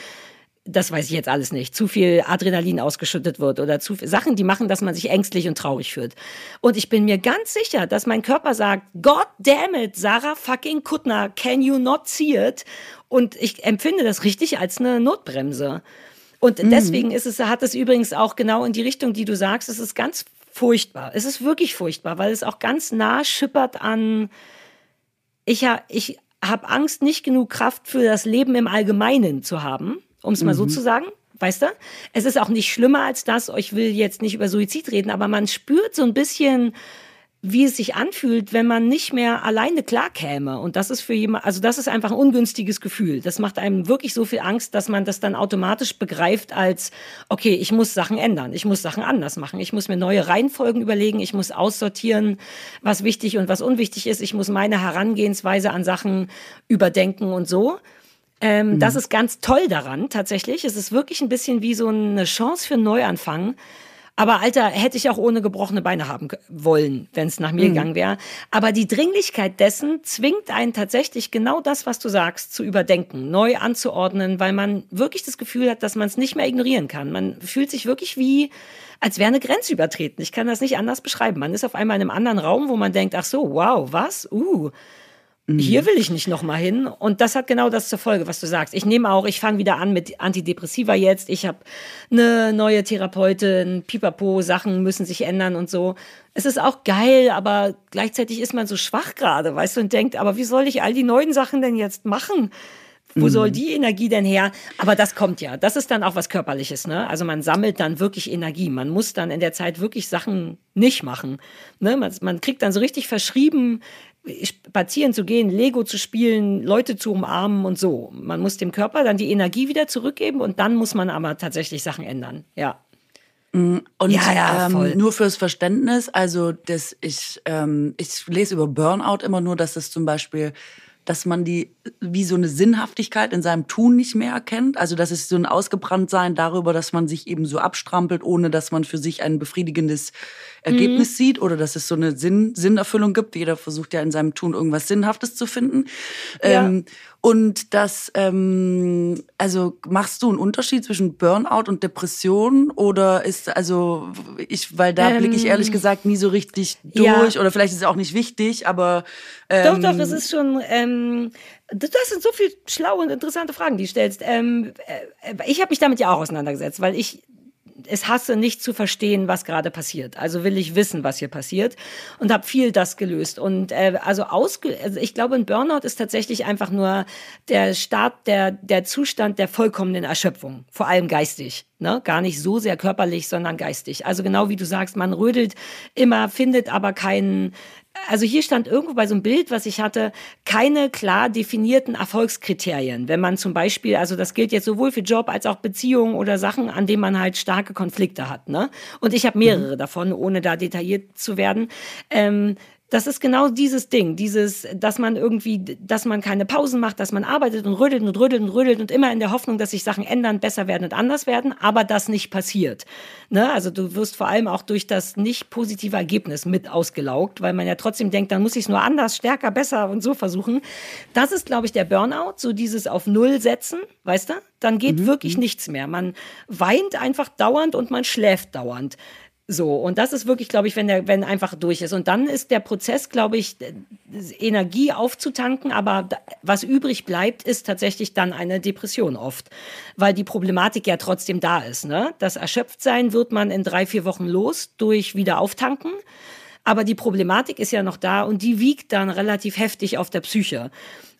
das weiß ich jetzt alles nicht, zu viel Adrenalin ausgeschüttet wird oder zu viel Sachen, die machen, dass man sich ängstlich und traurig fühlt. Und ich bin mir ganz sicher, dass mein Körper sagt, God damn it, Sarah fucking Kuttner, can you not see it? Und ich empfinde das richtig als eine Notbremse. Und mhm. deswegen ist es, hat es übrigens auch genau in die Richtung, die du sagst, es ist ganz furchtbar. Es ist wirklich furchtbar, weil es auch ganz nah schippert an, ich, ich habe Angst, nicht genug Kraft für das Leben im Allgemeinen zu haben um es mal mhm. so zu sagen. Weißt du? Es ist auch nicht schlimmer als das. Ich will jetzt nicht über Suizid reden, aber man spürt so ein bisschen, wie es sich anfühlt, wenn man nicht mehr alleine klarkäme. Und das ist für jemand, also das ist einfach ein ungünstiges Gefühl. Das macht einem wirklich so viel Angst, dass man das dann automatisch begreift als, okay, ich muss Sachen ändern, ich muss Sachen anders machen, ich muss mir neue Reihenfolgen überlegen, ich muss aussortieren, was wichtig und was unwichtig ist, ich muss meine Herangehensweise an Sachen überdenken und so. Ähm, mhm. Das ist ganz toll daran, tatsächlich. Es ist wirklich ein bisschen wie so eine Chance für einen Neuanfang. Aber Alter, hätte ich auch ohne gebrochene Beine haben wollen, wenn es nach mir mhm. gegangen wäre. Aber die Dringlichkeit dessen zwingt einen tatsächlich genau das, was du sagst, zu überdenken, neu anzuordnen, weil man wirklich das Gefühl hat, dass man es nicht mehr ignorieren kann. Man fühlt sich wirklich wie, als wäre eine Grenze übertreten. Ich kann das nicht anders beschreiben. Man ist auf einmal in einem anderen Raum, wo man denkt, ach so, wow, was? Uh. Hier will ich nicht nochmal hin. Und das hat genau das zur Folge, was du sagst. Ich nehme auch, ich fange wieder an mit Antidepressiva jetzt. Ich habe eine neue Therapeutin, Pipapo, Sachen müssen sich ändern und so. Es ist auch geil, aber gleichzeitig ist man so schwach gerade, weißt du, und denkt, aber wie soll ich all die neuen Sachen denn jetzt machen? Wo mhm. soll die Energie denn her? Aber das kommt ja. Das ist dann auch was Körperliches, ne? Also man sammelt dann wirklich Energie. Man muss dann in der Zeit wirklich Sachen nicht machen. Ne? Man, man kriegt dann so richtig verschrieben, spazieren zu gehen, Lego zu spielen, Leute zu umarmen und so. Man muss dem Körper dann die Energie wieder zurückgeben und dann muss man aber tatsächlich Sachen ändern. Ja. Mm, und ja, ja, ähm, nur fürs Verständnis, also das, ich, ähm, ich lese über Burnout immer nur, dass es zum Beispiel dass man die wie so eine Sinnhaftigkeit in seinem Tun nicht mehr erkennt. Also dass es so ein Ausgebranntsein darüber, dass man sich eben so abstrampelt, ohne dass man für sich ein befriedigendes Ergebnis mhm. sieht oder dass es so eine Sinn, Sinnerfüllung gibt. Jeder versucht ja in seinem Tun irgendwas Sinnhaftes zu finden. Ja. Ähm, und das, ähm, also machst du einen Unterschied zwischen Burnout und Depression oder ist also ich, weil da ähm, blicke ich ehrlich gesagt nie so richtig durch ja. oder vielleicht ist es auch nicht wichtig, aber ähm, doch doch, es ist schon. Ähm, das sind so viele schlaue und interessante Fragen, die du stellst. Ähm, äh, ich habe mich damit ja auch auseinandergesetzt, weil ich es hasse, nicht zu verstehen, was gerade passiert. Also will ich wissen, was hier passiert und habe viel das gelöst. Und äh, also, ausge also ich glaube, ein Burnout ist tatsächlich einfach nur der Start, der, der Zustand der vollkommenen Erschöpfung, vor allem geistig. Ne? Gar nicht so sehr körperlich, sondern geistig. Also genau wie du sagst, man rödelt immer, findet aber keinen, also hier stand irgendwo bei so einem Bild, was ich hatte, keine klar definierten Erfolgskriterien. Wenn man zum Beispiel, also das gilt jetzt sowohl für Job als auch Beziehungen oder Sachen, an denen man halt starke Konflikte hat. Ne? Und ich habe mehrere mhm. davon, ohne da detailliert zu werden. Ähm, das ist genau dieses Ding, dieses, dass man irgendwie, dass man keine Pausen macht, dass man arbeitet und rüttelt und rüttelt und rüttelt und immer in der Hoffnung, dass sich Sachen ändern, besser werden und anders werden, aber das nicht passiert. Ne? Also du wirst vor allem auch durch das nicht positive Ergebnis mit ausgelaugt, weil man ja trotzdem denkt, dann muss ich es nur anders, stärker, besser und so versuchen. Das ist, glaube ich, der Burnout, so dieses auf Null setzen, weißt du? Dann geht mhm. wirklich mhm. nichts mehr. Man weint einfach dauernd und man schläft dauernd. So, und das ist wirklich, glaube ich, wenn der, wenn einfach durch ist. Und dann ist der Prozess, glaube ich, Energie aufzutanken, aber was übrig bleibt, ist tatsächlich dann eine Depression oft. Weil die Problematik ja trotzdem da ist. Ne? Das Erschöpftsein wird man in drei, vier Wochen los durch wieder auftanken. Aber die Problematik ist ja noch da und die wiegt dann relativ heftig auf der Psyche.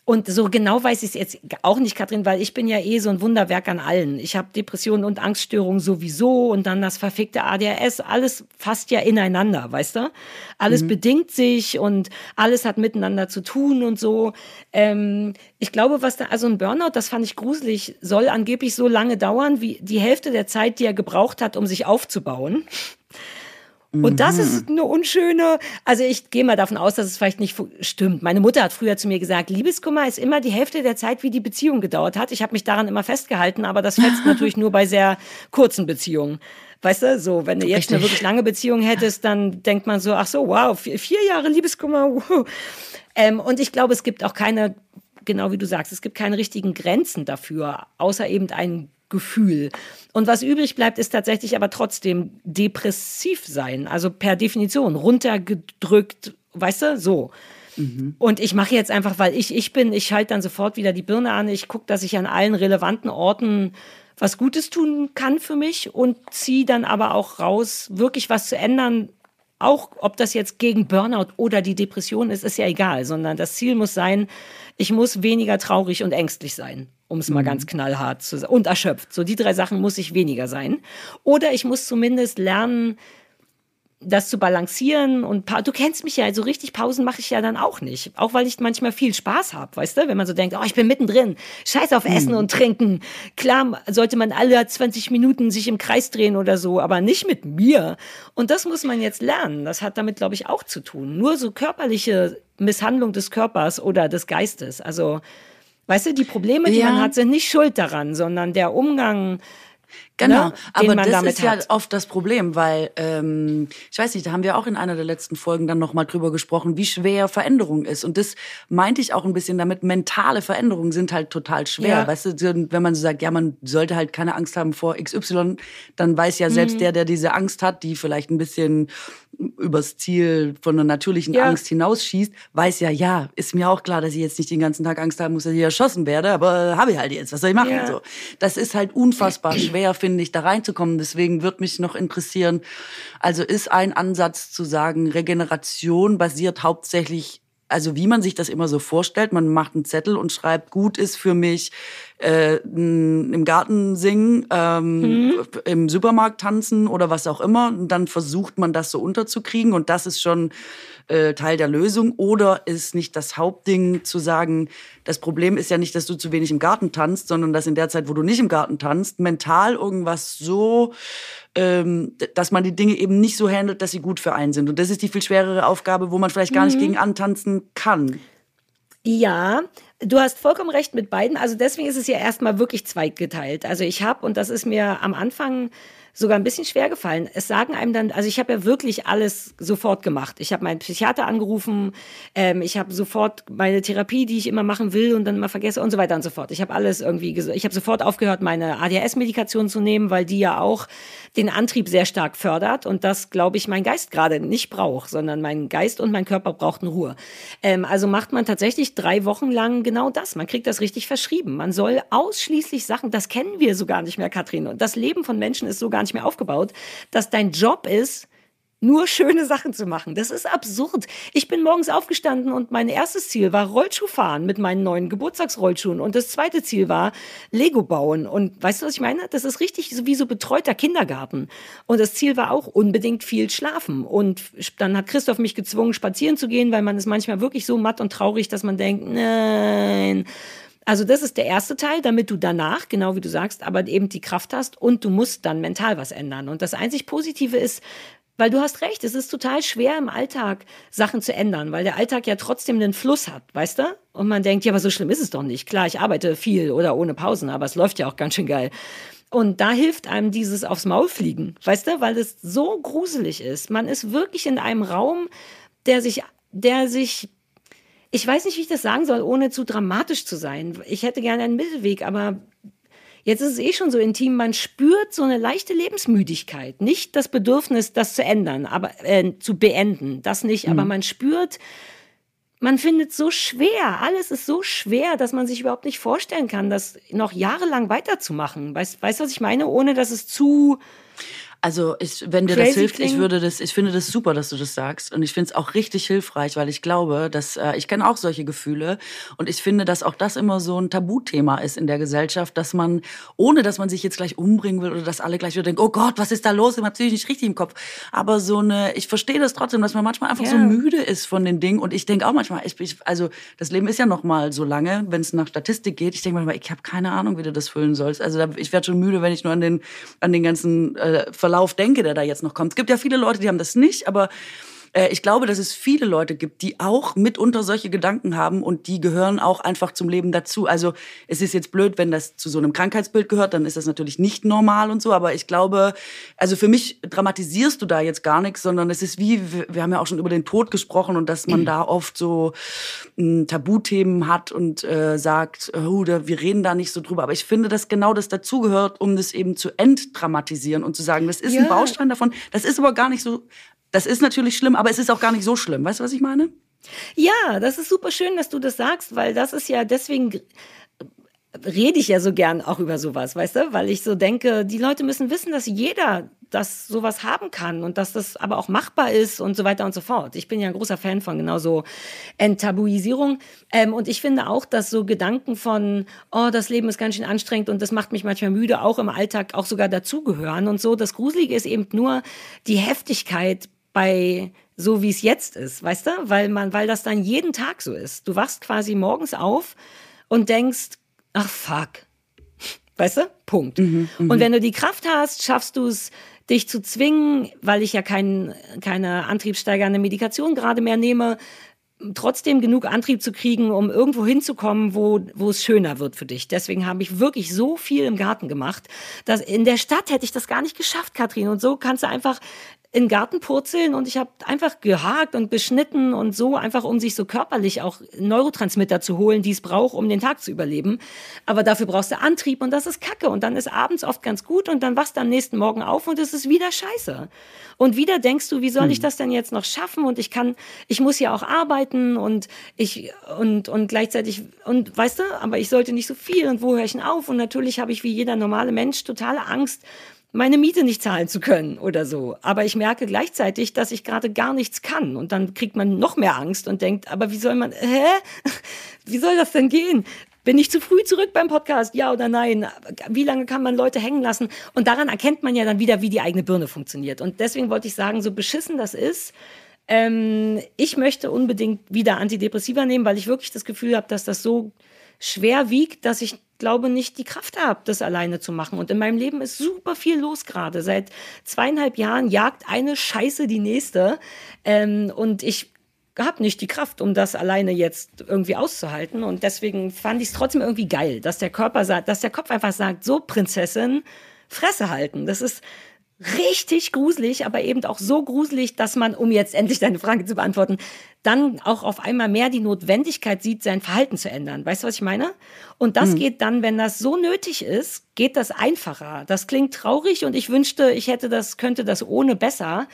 Und so genau weiß ich es jetzt auch nicht, Katrin, weil ich bin ja eh so ein Wunderwerk an allen. Ich habe Depressionen und Angststörungen sowieso und dann das verfickte ADHS, alles fasst ja ineinander, weißt du? Alles mhm. bedingt sich und alles hat miteinander zu tun und so. Ähm, ich glaube, was da, also ein Burnout, das fand ich gruselig, soll angeblich so lange dauern, wie die Hälfte der Zeit, die er gebraucht hat, um sich aufzubauen. Und das ist mhm. eine unschöne, also ich gehe mal davon aus, dass es vielleicht nicht stimmt. Meine Mutter hat früher zu mir gesagt, Liebeskummer ist immer die Hälfte der Zeit, wie die Beziehung gedauert hat. Ich habe mich daran immer festgehalten, aber das fetzt [laughs] natürlich nur bei sehr kurzen Beziehungen. Weißt du, so, wenn du jetzt Richtig. eine wirklich lange Beziehung hättest, dann denkt man so, ach so, wow, vier, vier Jahre Liebeskummer. Wow. Ähm, und ich glaube, es gibt auch keine, genau wie du sagst, es gibt keine richtigen Grenzen dafür, außer eben ein Gefühl. Und was übrig bleibt, ist tatsächlich aber trotzdem depressiv sein. Also per Definition runtergedrückt, weißt du, so. Mhm. Und ich mache jetzt einfach, weil ich ich bin, ich schalte dann sofort wieder die Birne an. Ich gucke, dass ich an allen relevanten Orten was Gutes tun kann für mich und ziehe dann aber auch raus, wirklich was zu ändern. Auch ob das jetzt gegen Burnout oder die Depression ist, ist ja egal, sondern das Ziel muss sein, ich muss weniger traurig und ängstlich sein um es mal mhm. ganz knallhart zu sagen. Und erschöpft. So die drei Sachen muss ich weniger sein. Oder ich muss zumindest lernen, das zu balancieren und du kennst mich ja, so richtig Pausen mache ich ja dann auch nicht. Auch weil ich manchmal viel Spaß habe, weißt du? Wenn man so denkt, oh, ich bin mittendrin, scheiß auf Essen mhm. und Trinken. Klar sollte man alle 20 Minuten sich im Kreis drehen oder so, aber nicht mit mir. Und das muss man jetzt lernen. Das hat damit, glaube ich, auch zu tun. Nur so körperliche Misshandlung des Körpers oder des Geistes. Also Weißt du, die Probleme, die ja. man hat, sind nicht schuld daran, sondern der Umgang Genau, ne, aber das ist ja oft das Problem, weil ähm, ich weiß nicht, da haben wir auch in einer der letzten Folgen dann nochmal drüber gesprochen, wie schwer Veränderung ist. Und das meinte ich auch ein bisschen damit, mentale Veränderungen sind halt total schwer. Ja. Weißt du, wenn man so sagt, ja, man sollte halt keine Angst haben vor XY, dann weiß ja selbst mhm. der, der diese Angst hat, die vielleicht ein bisschen übers Ziel von einer natürlichen ja. Angst hinausschießt, weiß ja, ja, ist mir auch klar, dass ich jetzt nicht den ganzen Tag Angst haben muss, dass ich erschossen werde, aber habe ich halt jetzt, was soll ich machen? Ja. So, das ist halt unfassbar schwer, finde ich, da reinzukommen. Deswegen würde mich noch interessieren, also ist ein Ansatz zu sagen, Regeneration basiert hauptsächlich also wie man sich das immer so vorstellt. Man macht einen Zettel und schreibt, gut ist für mich äh, im Garten singen, ähm, mhm. im Supermarkt tanzen oder was auch immer. Und dann versucht man das so unterzukriegen und das ist schon äh, Teil der Lösung. Oder ist nicht das Hauptding zu sagen, das Problem ist ja nicht, dass du zu wenig im Garten tanzt, sondern dass in der Zeit, wo du nicht im Garten tanzt, mental irgendwas so ähm, dass man die Dinge eben nicht so handelt, dass sie gut für einen sind. Und das ist die viel schwerere Aufgabe, wo man vielleicht gar mhm. nicht gegen antanzen kann. Ja, du hast vollkommen recht mit beiden. Also deswegen ist es ja erstmal wirklich zweigeteilt. Also ich habe, und das ist mir am Anfang sogar ein bisschen schwer gefallen. Es sagen einem dann, also ich habe ja wirklich alles sofort gemacht. Ich habe meinen Psychiater angerufen, ähm, ich habe sofort meine Therapie, die ich immer machen will und dann immer vergesse und so weiter und so fort. Ich habe alles irgendwie, ich habe sofort aufgehört, meine ADHS-Medikation zu nehmen, weil die ja auch den Antrieb sehr stark fördert und das, glaube ich, mein Geist gerade nicht braucht, sondern mein Geist und mein Körper brauchten Ruhe. Ähm, also macht man tatsächlich drei Wochen lang genau das. Man kriegt das richtig verschrieben. Man soll ausschließlich Sachen, das kennen wir so gar nicht mehr, Katrin. Und das Leben von Menschen ist so gar nicht mehr aufgebaut, dass dein Job ist, nur schöne Sachen zu machen. Das ist absurd. Ich bin morgens aufgestanden und mein erstes Ziel war Rollschuh fahren mit meinen neuen Geburtstagsrollschuhen und das zweite Ziel war Lego bauen. Und weißt du, was ich meine? Das ist richtig wie so betreuter Kindergarten. Und das Ziel war auch unbedingt viel schlafen. Und dann hat Christoph mich gezwungen, spazieren zu gehen, weil man ist manchmal wirklich so matt und traurig, dass man denkt, nein. Also das ist der erste Teil, damit du danach, genau wie du sagst, aber eben die Kraft hast und du musst dann mental was ändern. Und das einzig Positive ist, weil du hast recht, es ist total schwer im Alltag Sachen zu ändern, weil der Alltag ja trotzdem den Fluss hat, weißt du? Und man denkt, ja, aber so schlimm ist es doch nicht. Klar, ich arbeite viel oder ohne Pausen, aber es läuft ja auch ganz schön geil. Und da hilft einem dieses aufs Maul fliegen, weißt du, weil es so gruselig ist. Man ist wirklich in einem Raum, der sich, der sich, ich weiß nicht, wie ich das sagen soll, ohne zu dramatisch zu sein. Ich hätte gerne einen Mittelweg, aber Jetzt ist es eh schon so intim, man spürt so eine leichte Lebensmüdigkeit. Nicht das Bedürfnis, das zu ändern, aber äh, zu beenden, das nicht, mhm. aber man spürt, man findet so schwer, alles ist so schwer, dass man sich überhaupt nicht vorstellen kann, das noch jahrelang weiterzumachen. Weißt, weißt du, was ich meine? Ohne dass es zu also ich, wenn dir das hilft, ich würde das, ich finde das super, dass du das sagst und ich finde es auch richtig hilfreich, weil ich glaube, dass äh, ich kenne auch solche Gefühle und ich finde, dass auch das immer so ein Tabuthema ist in der Gesellschaft, dass man ohne, dass man sich jetzt gleich umbringen will oder dass alle gleich wieder denken, oh Gott, was ist da los? Ich habe nicht richtig im Kopf. Aber so eine, ich verstehe das trotzdem, dass man manchmal einfach ja. so müde ist von den Dingen und ich denke auch manchmal, ich, ich, also das Leben ist ja noch mal so lange, wenn es nach Statistik geht. Ich denke manchmal, ich habe keine Ahnung, wie du das füllen sollst. Also ich werde schon müde, wenn ich nur an den an den ganzen äh, Verlauf denke, der da jetzt noch kommt. Es gibt ja viele Leute, die haben das nicht, aber ich glaube, dass es viele Leute gibt, die auch mitunter solche Gedanken haben und die gehören auch einfach zum Leben dazu. Also es ist jetzt blöd, wenn das zu so einem Krankheitsbild gehört, dann ist das natürlich nicht normal und so. Aber ich glaube, also für mich dramatisierst du da jetzt gar nichts, sondern es ist wie, wir haben ja auch schon über den Tod gesprochen und dass man [clears throat] da oft so m, hm, Tabuthemen hat und äh, sagt, oh, da, wir reden da nicht so drüber. Aber ich finde, dass genau das dazugehört, um das eben zu entdramatisieren und zu sagen, das ist ja. ein Baustein davon. Das ist aber gar nicht so das ist natürlich schlimm, aber es ist auch gar nicht so schlimm. Weißt du, was ich meine? Ja, das ist super schön, dass du das sagst, weil das ist ja deswegen rede ich ja so gern auch über sowas, weißt du? Weil ich so denke, die Leute müssen wissen, dass jeder das sowas haben kann und dass das aber auch machbar ist und so weiter und so fort. Ich bin ja ein großer Fan von genauso Enttabuisierung. Ähm, und ich finde auch, dass so Gedanken von, oh, das Leben ist ganz schön anstrengend und das macht mich manchmal müde, auch im Alltag auch sogar dazugehören und so. Das Gruselige ist eben nur die Heftigkeit bei so wie es jetzt ist, weißt du? Weil man, weil das dann jeden Tag so ist. Du wachst quasi morgens auf und denkst, ach fuck. Weißt du? Punkt. Mhm, mh. Und wenn du die Kraft hast, schaffst du es, dich zu zwingen, weil ich ja kein, keine antriebssteigernde Medikation gerade mehr nehme, trotzdem genug Antrieb zu kriegen, um irgendwo hinzukommen, wo, wo es schöner wird für dich. Deswegen habe ich wirklich so viel im Garten gemacht, dass in der Stadt hätte ich das gar nicht geschafft, Katrin. Und so kannst du einfach in Garten purzeln und ich habe einfach gehakt und beschnitten und so einfach, um sich so körperlich auch Neurotransmitter zu holen, die es braucht, um den Tag zu überleben. Aber dafür brauchst du Antrieb und das ist Kacke und dann ist abends oft ganz gut und dann wachst du am nächsten Morgen auf und es ist wieder scheiße. Und wieder denkst du, wie soll ich hm. das denn jetzt noch schaffen und ich kann, ich muss ja auch arbeiten und ich und und gleichzeitig und weißt du, aber ich sollte nicht so viel und wo höre ich denn auf und natürlich habe ich wie jeder normale Mensch totale Angst meine Miete nicht zahlen zu können oder so. Aber ich merke gleichzeitig, dass ich gerade gar nichts kann. Und dann kriegt man noch mehr Angst und denkt, aber wie soll man, hä? [laughs] Wie soll das denn gehen? Bin ich zu früh zurück beim Podcast? Ja oder nein? Wie lange kann man Leute hängen lassen? Und daran erkennt man ja dann wieder, wie die eigene Birne funktioniert. Und deswegen wollte ich sagen, so beschissen das ist, ähm, ich möchte unbedingt wieder Antidepressiva nehmen, weil ich wirklich das Gefühl habe, dass das so schwer wiegt, dass ich glaube nicht die Kraft habe, das alleine zu machen. Und in meinem Leben ist super viel los gerade. Seit zweieinhalb Jahren jagt eine Scheiße die nächste. Ähm, und ich habe nicht die Kraft, um das alleine jetzt irgendwie auszuhalten. Und deswegen fand ich es trotzdem irgendwie geil, dass der Körper sagt, dass der Kopf einfach sagt, so Prinzessin, Fresse halten. Das ist richtig gruselig, aber eben auch so gruselig, dass man, um jetzt endlich deine Frage zu beantworten, dann auch auf einmal mehr die Notwendigkeit sieht, sein Verhalten zu ändern. Weißt du, was ich meine? Und das hm. geht dann, wenn das so nötig ist, geht das einfacher. Das klingt traurig und ich wünschte, ich hätte das, könnte das ohne besser.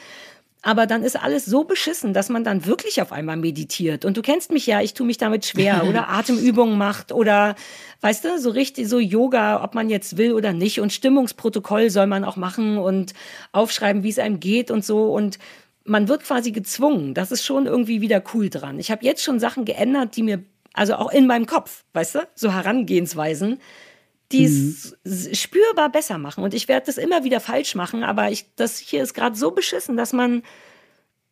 Aber dann ist alles so beschissen, dass man dann wirklich auf einmal meditiert. Und du kennst mich ja, ich tue mich damit schwer [laughs] oder Atemübungen macht oder, weißt du, so richtig so Yoga, ob man jetzt will oder nicht. Und Stimmungsprotokoll soll man auch machen und aufschreiben, wie es einem geht und so. Und man wird quasi gezwungen. Das ist schon irgendwie wieder cool dran. Ich habe jetzt schon Sachen geändert, die mir, also auch in meinem Kopf, weißt du, so Herangehensweisen, die es mhm. spürbar besser machen. Und ich werde das immer wieder falsch machen, aber ich, das hier ist gerade so beschissen, dass man,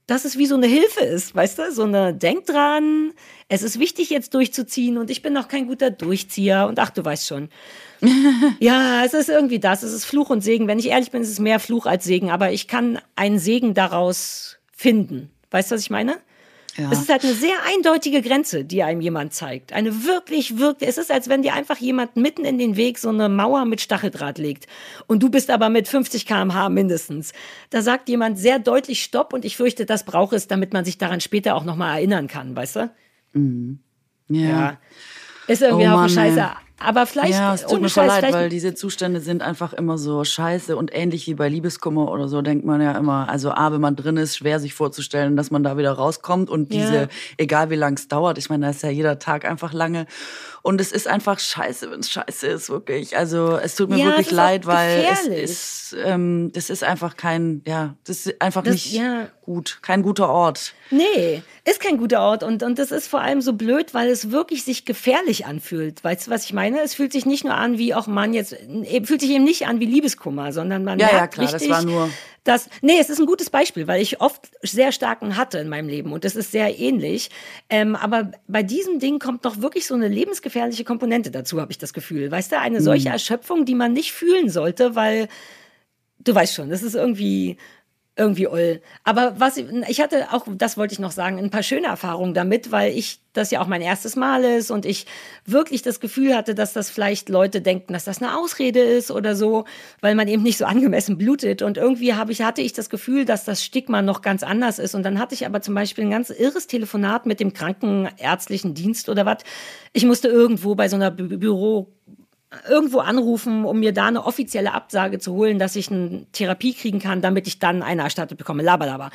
dass es wie so eine Hilfe ist, weißt du? So eine, denk dran, es ist wichtig jetzt durchzuziehen und ich bin noch kein guter Durchzieher und ach, du weißt schon. [laughs] ja, es ist irgendwie das, es ist Fluch und Segen. Wenn ich ehrlich bin, ist es mehr Fluch als Segen, aber ich kann einen Segen daraus finden. Weißt du, was ich meine? Ja. Es ist halt eine sehr eindeutige Grenze, die einem jemand zeigt. Eine wirklich, wirklich, es ist, als wenn dir einfach jemand mitten in den Weg so eine Mauer mit Stacheldraht legt. Und du bist aber mit 50 kmh mindestens. Da sagt jemand sehr deutlich Stopp und ich fürchte, das braucht es, damit man sich daran später auch nochmal erinnern kann, weißt du? Mhm. Ja. ja. Ist irgendwie oh, Mann, Scheiße. Aber vielleicht. Ja, es tut mir voll leid, weil diese Zustände sind einfach immer so scheiße und ähnlich wie bei Liebeskummer oder so, denkt man ja immer, also A, wenn man drin ist, schwer sich vorzustellen, dass man da wieder rauskommt und diese, ja. egal wie lang es dauert, ich meine, da ist ja jeder Tag einfach lange. Und es ist einfach scheiße, wenn es scheiße ist, wirklich. Also es tut mir ja, wirklich leid, weil es ist, ähm, das ist einfach kein, ja, das ist einfach das, nicht ja. gut, kein guter Ort. Nee, ist kein guter Ort und, und das ist vor allem so blöd, weil es wirklich sich gefährlich anfühlt. Weißt du, was ich meine? Es fühlt sich nicht nur an wie auch man jetzt, fühlt sich eben nicht an wie Liebeskummer, sondern man ja, merkt ja, klar, richtig, das war nur das, nee, es ist ein gutes Beispiel, weil ich oft sehr starken hatte in meinem Leben und das ist sehr ähnlich. Ähm, aber bei diesem Ding kommt doch wirklich so eine lebensgefährliche Komponente dazu, habe ich das Gefühl. Weißt du, eine solche mhm. Erschöpfung, die man nicht fühlen sollte, weil du weißt schon, das ist irgendwie irgendwie oll. Aber was ich hatte auch, das wollte ich noch sagen, ein paar schöne Erfahrungen damit, weil ich das ja auch mein erstes Mal ist und ich wirklich das Gefühl hatte, dass das vielleicht Leute denken, dass das eine Ausrede ist oder so, weil man eben nicht so angemessen blutet. Und irgendwie habe ich, hatte ich das Gefühl, dass das Stigma noch ganz anders ist. Und dann hatte ich aber zum Beispiel ein ganz irres Telefonat mit dem krankenärztlichen Dienst oder was. Ich musste irgendwo bei so einer Bü Büro irgendwo anrufen, um mir da eine offizielle Absage zu holen, dass ich eine Therapie kriegen kann, damit ich dann eine erstattet bekomme. Labalaba.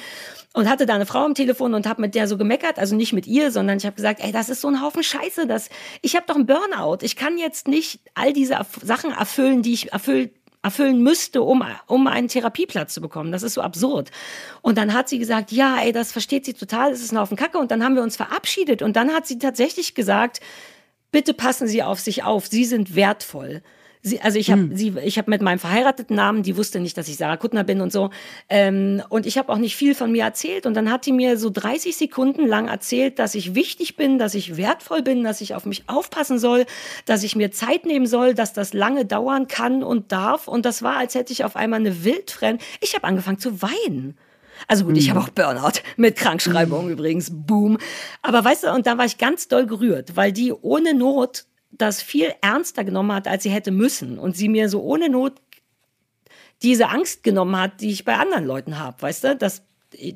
Und hatte da eine Frau am Telefon und habe mit der so gemeckert, also nicht mit ihr, sondern ich habe gesagt, ey, das ist so ein Haufen Scheiße, das ich habe doch einen Burnout. Ich kann jetzt nicht all diese Sachen erfüllen, die ich erfüllt erfüllen müsste, um, um einen Therapieplatz zu bekommen. Das ist so absurd. Und dann hat sie gesagt, ja, ey, das versteht sie total, das ist ein Haufen Kacke. Und dann haben wir uns verabschiedet. Und dann hat sie tatsächlich gesagt, bitte passen Sie auf sich auf, Sie sind wertvoll. Sie, also ich habe hm. sie, ich habe mit meinem verheirateten Namen, die wusste nicht, dass ich Sarah Kuttner bin und so. Ähm, und ich habe auch nicht viel von mir erzählt. Und dann hat die mir so 30 Sekunden lang erzählt, dass ich wichtig bin, dass ich wertvoll bin, dass ich auf mich aufpassen soll, dass ich mir Zeit nehmen soll, dass das lange dauern kann und darf. Und das war, als hätte ich auf einmal eine Wildfremd. Ich habe angefangen zu weinen. Also gut, mhm. ich habe auch Burnout mit Krankschreibung mhm. übrigens, boom. Aber weißt du, und da war ich ganz doll gerührt, weil die ohne Not das viel ernster genommen hat, als sie hätte müssen. Und sie mir so ohne Not diese Angst genommen hat, die ich bei anderen Leuten habe, weißt du, dass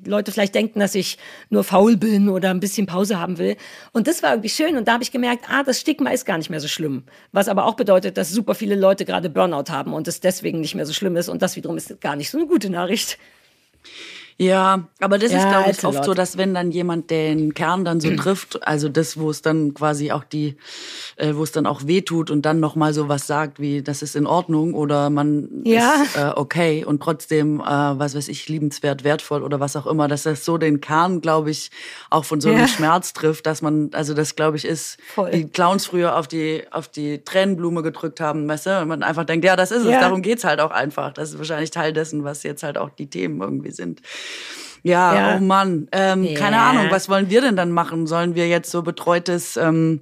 Leute vielleicht denken, dass ich nur faul bin oder ein bisschen Pause haben will. Und das war irgendwie schön. Und da habe ich gemerkt, ah, das Stigma ist gar nicht mehr so schlimm. Was aber auch bedeutet, dass super viele Leute gerade Burnout haben und es deswegen nicht mehr so schlimm ist. Und das wiederum ist gar nicht so eine gute Nachricht. Ja, aber das Ja, ist, glaube ich, oft lot. so, dass wenn dann jemand den Kern dann so [clears throat] trifft, also das, wo es dann quasi auch die, äh, wo es dann auch wehtut und dann nochmal so was sagt wie, das ist in Ordnung oder man Ja. ist äh, okay und trotzdem, äh, was weiß ich, liebenswert, wertvoll oder was auch immer, dass das so den Kern, glaube ich, auch von so einem Ja. Schmerz trifft, dass man, also das, glaube ich, ist, Voll. die Clowns früher auf die, auf die Tränenblume gedrückt haben, weißt du, und man einfach denkt, ja, das ist es, darum geht's halt auch einfach. Das ist wahrscheinlich Teil dessen, was jetzt halt auch die Themen irgendwie sind. Ja, Ja. oh Mann. Ähm, Keine Ja. Ahnung, was wollen wir denn dann machen? Sollen wir jetzt so betreutes, ähm,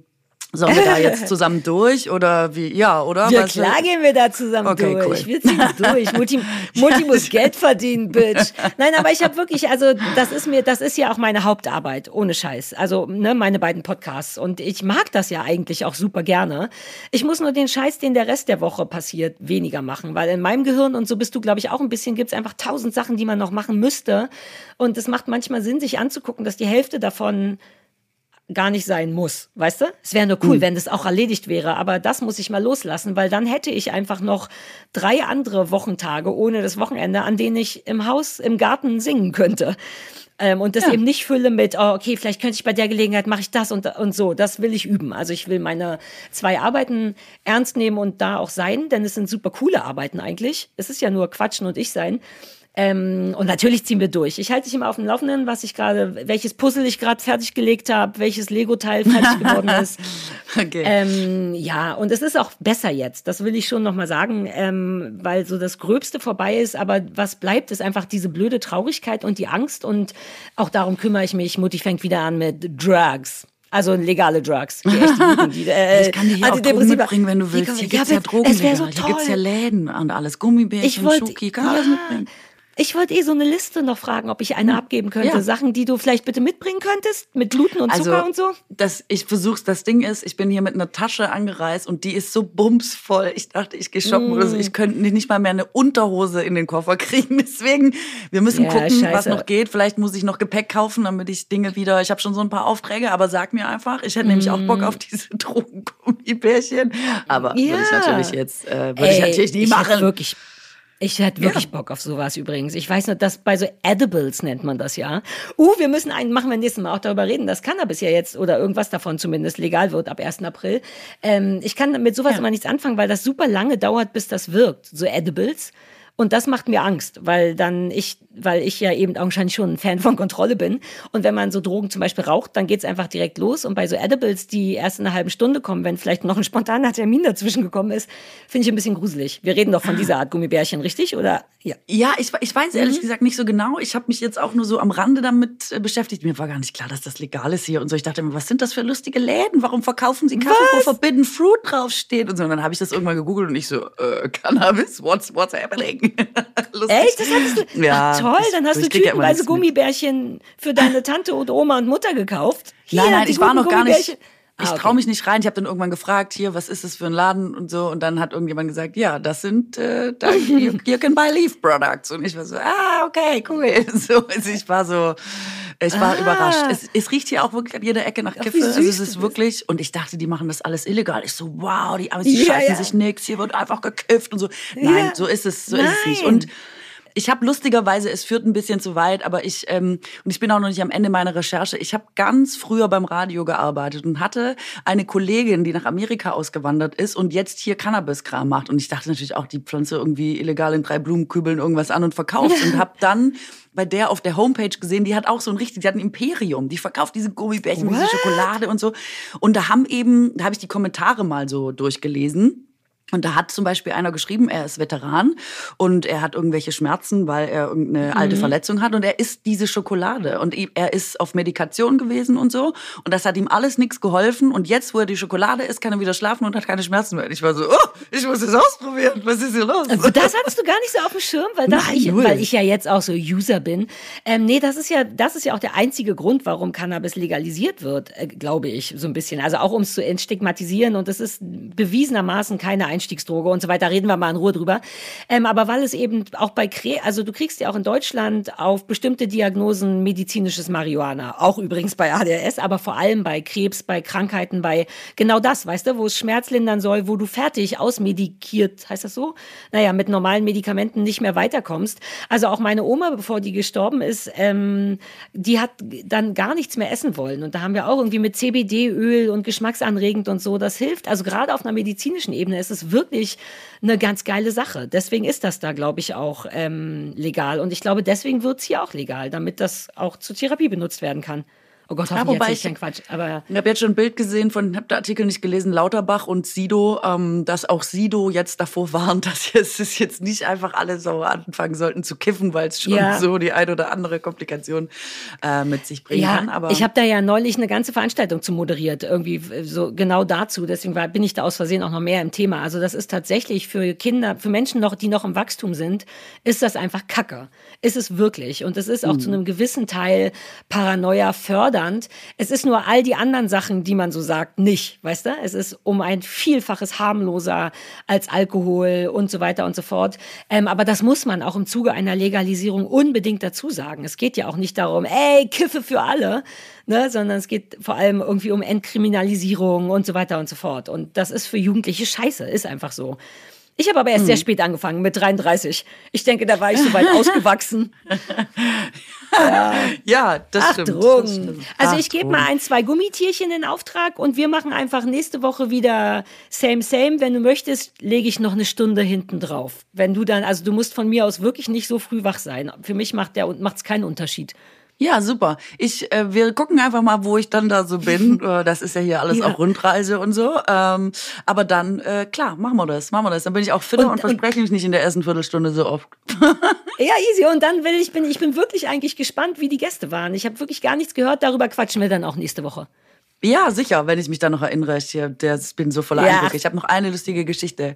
sollen wir da jetzt [laughs] zusammen durch oder wie? Ja, oder? Ja, Was- klar gehen wir da zusammen Okay, durch. cool. Wir ziehen durch. Mutti, Mutti muss [laughs] Geld verdienen, Bitch. Nein, aber ich habe wirklich, also das ist mir, das ist ja auch meine Hauptarbeit, ohne Scheiß. Also ne, meine beiden Podcasts. Und ich mag das ja eigentlich auch super gerne. Ich muss nur den Scheiß, den der Rest der Woche passiert, weniger machen. Weil in meinem Gehirn, und so bist du, glaube ich, auch ein bisschen, gibt's einfach tausend Sachen, die man noch machen müsste. Und es macht manchmal Sinn, sich anzugucken, dass die Hälfte davon gar nicht sein muss, weißt du? Es wäre nur cool, wenn das auch erledigt wäre, aber das muss ich mal loslassen, weil dann hätte ich einfach noch drei andere Wochentage ohne das Wochenende, an denen ich im Haus, im Garten singen könnte. Ähm, und das eben nicht fülle mit, oh, okay, vielleicht könnte ich bei der Gelegenheit mache ich das und, und so. Das will ich üben. Also ich will meine zwei Arbeiten ernst nehmen und da auch sein, denn es sind super coole Arbeiten eigentlich. Es ist ja nur Quatschen und ich sein. Ähm, und natürlich ziehen wir durch. Ich halte dich immer auf dem Laufenden, was ich gerade, welches Puzzle ich gerade fertiggelegt habe, welches Lego-Teil fertig geworden [laughs] ist. Okay. Ähm, ja, und es ist auch besser jetzt. Das will ich schon nochmal sagen, ähm, weil so das Gröbste vorbei ist. Aber was bleibt, ist einfach diese blöde Traurigkeit und die Angst. Und auch darum kümmere ich mich. Mutti fängt wieder an mit Drugs. Also legale Drugs. Die guten, die, äh, ich kann dir hier auch Drogen mitbringen, wenn du willst. Hier gibt's ja, bitte, Drogen. Es so Hier gibt's ja Läden und alles. Gummibärchen, Ich wollte, Schoki, kann alles mitbringen. Ich wollte eh so eine Liste noch fragen, ob ich eine abgeben könnte. Ja. Sachen, die du vielleicht bitte mitbringen könntest, mit Gluten und Zucker und so. Das, ich versuch's, das Ding ist, ich bin hier mit einer Tasche angereist und die ist so bumsvoll. Ich dachte, ich gehe shoppen oder so. Mm. Ich könnte nicht mal mehr eine Unterhose in den Koffer [laughs] kriegen. Deswegen, wir müssen Ja, gucken, was scheiße. noch geht. Vielleicht muss ich noch Gepäck kaufen, damit ich Dinge wieder. Ich habe schon so ein paar Aufträge, aber sag mir einfach, ich hätte nämlich auch Bock auf diese [laughs] Drogengummibärchen. Aber würde ich Mm. Ja. natürlich jetzt, äh, würde ich natürlich nie ich machen. Wirklich, ich hätte wirklich Bock auf sowas übrigens. Ich weiß nur, dass bei so Edibles nennt man das ja. Uh, wir müssen einen, machen wir nächstes Mal auch darüber reden, dass Cannabis ja jetzt oder irgendwas davon zumindest legal wird ab 1. April. Ähm, ich kann mit sowas immer nichts anfangen, weil das super lange dauert, bis das wirkt, so Edibles. Und das macht mir Angst, weil dann ich, weil ich ja eben augenscheinlich schon ein Fan von Kontrolle bin. Und wenn man so Drogen zum Beispiel raucht, dann geht's einfach direkt los. Und bei so Edibles, die erst in einer halben Stunde kommen, wenn vielleicht noch ein spontaner Termin dazwischen gekommen ist, finde ich ein bisschen gruselig. Wir reden doch von dieser Art Gummibärchen, richtig? Oder ja. Ja, ich, ich weiß ehrlich Mhm. gesagt nicht so genau. Ich habe mich jetzt auch nur so am Rande damit äh, beschäftigt. Mir war gar nicht klar, dass das legal ist hier und so. Ich dachte mir, was sind das für lustige Läden? Warum verkaufen sie Kaffee, wo Forbidden Fruit draufsteht und so? Und dann habe ich das irgendwann gegoogelt und ich so, äh, Cannabis, what's, what's happening? [laughs] Lustig. Echt? Das hattest du? Ja, Ach, toll, dann hast du tütenweise. Gummibärchen für deine Tante und Oma und Mutter gekauft. Hier, Nein, nein, ich war noch gar nicht. Ich Ah, traue okay. mich nicht rein. Ich habe dann irgendwann gefragt, hier, was ist das für ein Laden und so. Und dann hat irgendjemand gesagt, ja, das sind, äh, da, [laughs] you, you can buy Leaf Products. Und ich war so, ah, okay, cool. [laughs] So, also ich war so, ich war Ah. überrascht. Es, es riecht hier auch wirklich an jeder Ecke nach Ach, Kiffe. Also es ist wirklich, und ich dachte, die machen das alles illegal. Ich so, wow, die die Ja, scheißen ja. sich nix. Hier wird einfach gekifft und so. Nein, Ja. so ist es, so ist es nicht. Nein. Und ich habe lustigerweise, es führt ein bisschen zu weit, aber ich ähm, und ich bin auch noch nicht am Ende meiner Recherche. Ich habe ganz früher beim Radio gearbeitet und hatte eine Kollegin, die nach Amerika ausgewandert ist und jetzt hier Cannabiskram macht. Und ich dachte natürlich auch, die pflanze irgendwie illegal in drei Blumenkübeln irgendwas an und verkauft und habe [laughs] dann bei der auf der Homepage gesehen, die hat auch so ein richtig, die hat ein Imperium, die verkauft diese Gummibärchen, diese What? Schokolade und so. Und da haben eben, da habe ich die Kommentare mal so durchgelesen. Und da hat zum Beispiel einer geschrieben, er ist Veteran und er hat irgendwelche Schmerzen, weil er irgendeine alte Verletzung hat und er isst diese Schokolade und er ist auf Medikation gewesen und so und das hat ihm alles nichts geholfen und jetzt, wo er die Schokolade isst, kann er wieder schlafen und hat keine Schmerzen mehr. Und ich war so, oh, ich muss es ausprobieren, was ist hier los? Also das hattest du gar nicht so auf dem Schirm, weil, das Nein, ich, weil ich ja jetzt auch so User bin. Ähm, nee, das ist ja, das ist ja auch der einzige Grund, warum Cannabis legalisiert wird, äh, glaube ich, so ein bisschen. Also auch um es zu entstigmatisieren und es ist bewiesenermaßen keine Einstiegsdroge und so weiter, reden wir mal in Ruhe drüber. Ähm, aber weil es eben auch bei Krebs, also du kriegst ja auch in Deutschland auf bestimmte Diagnosen medizinisches Marihuana, auch übrigens bei ADHS, aber vor allem bei Krebs, bei Krankheiten, bei genau das, weißt du, wo es Schmerz lindern soll, wo du fertig ausmedikiert, heißt das so? Naja, mit normalen Medikamenten nicht mehr weiterkommst. Also auch meine Oma, bevor die gestorben ist, ähm, die hat dann gar nichts mehr essen wollen. Und da haben wir auch irgendwie mit CBD-Öl und geschmacksanregend und so, das hilft. Also gerade auf einer medizinischen Ebene ist es wirklich eine ganz geile Sache. Deswegen ist das da, glaube ich, auch ähm, legal. Und ich glaube, deswegen wird es hier auch legal, damit das auch zur Therapie benutzt werden kann. Oh Gott, ja, wobei ich kein Quatsch. Aber ich habe jetzt schon ein Bild gesehen von, habe den Artikel nicht gelesen, Lauterbach und Sido, ähm, dass auch Sido jetzt davor warnt, [laughs] dass es jetzt nicht einfach alle so anfangen sollten zu kiffen, weil es schon ja. so die ein oder andere Komplikation äh, mit sich bringen ja, kann. Aber ich habe da ja neulich eine ganze Veranstaltung zu moderiert, irgendwie so genau dazu. Deswegen war, bin ich da aus Versehen auch noch mehr im Thema. Also das ist tatsächlich für Kinder, für Menschen noch, die noch im Wachstum sind, ist das einfach Kacke. Ist es wirklich. Und es ist auch mhm. zu einem gewissen Teil Paranoia fördernd Irland. Es ist nur all die anderen Sachen, die man so sagt, nicht, weißt du? Es ist um ein Vielfaches harmloser als Alkohol und so weiter und so fort. Ähm, aber das muss man auch im Zuge einer Legalisierung unbedingt dazu sagen. Es geht ja auch nicht darum, ey, Kiffe für alle, ne? sondern es geht vor allem irgendwie um Entkriminalisierung und so weiter und so fort. Und das ist für Jugendliche scheiße, ist einfach so. Ich habe aber erst hm. sehr spät angefangen, mit 33. Ich denke, da war ich so weit [laughs] ausgewachsen. Ja, ja das, Ach, stimmt, Drogen. das stimmt. Also ich gebe mal ein, zwei Gummitierchen in Auftrag und wir machen einfach nächste Woche wieder same, same. Wenn du möchtest, lege ich noch eine Stunde hinten drauf. Wenn du dann, also du musst von mir aus wirklich nicht so früh wach sein. Für mich macht der macht's keinen Unterschied. Ja, super. Ich, äh, wir gucken einfach mal, wo ich dann da so bin. [laughs] Äh, das ist ja hier alles ja. auch Rundreise und so. Ähm, aber dann, äh, klar, machen wir das, machen wir das. Dann bin ich auch fitter und, und verspreche mich nicht in der ersten Viertelstunde so oft. [laughs] ja, easy. Und dann will ich bin, ich bin wirklich eigentlich gespannt, wie die Gäste waren. Ich habe wirklich gar nichts gehört. Darüber quatschen wir dann auch nächste Woche. Ja, sicher, wenn ich mich da noch erinnere. Ich der, bin so voller ja. Eindrücke. Ich habe noch eine lustige Geschichte.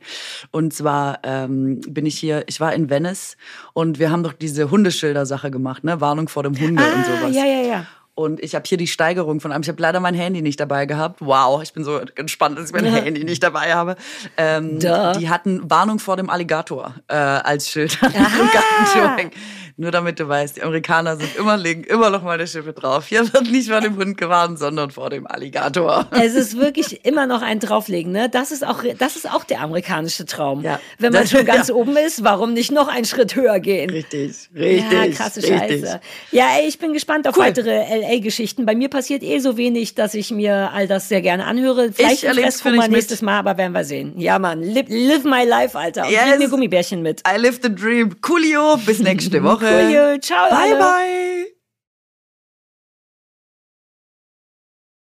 Und zwar ähm, bin ich hier, ich war in Venice und wir haben doch diese Hundeschilder-Sache gemacht, ne? Warnung vor dem Hunde ah, und sowas. Ja, ja, ja. Und ich habe hier die Steigerung von einem. Ich habe leider mein Handy nicht dabei gehabt. Wow, ich bin so gespannt, dass ich mein Handy nicht dabei habe. Ähm, die hatten Warnung vor dem Alligator äh, als Schild an dem nur damit du weißt, die Amerikaner sind immer legen immer noch mal eine Schippe drauf. Hier wird nicht vor dem Hund gewarnt, sondern vor dem Alligator. Es ist wirklich immer noch ein drauflegen, ne? Das ist auch das ist auch der amerikanische Traum. Ja, Wenn man das, schon [laughs] ganz ja. oben ist, warum nicht noch einen Schritt höher gehen? Richtig, richtig. Ja, krasse richtig. Scheiße. Ja, ey, ich bin gespannt auf cool. weitere LA Geschichten. Bei mir passiert eh so wenig, dass ich mir all das sehr gerne anhöre. Vielleicht ich erlebe mal nächstes Mal, aber werden wir sehen. Ja, Mann, live, live my life, Alter. Und yes. bring mir Gummibärchen mit. I live the dream. Coolio, bis nächste Woche. [laughs] Coolio. Ciao. Bye, alle. bye.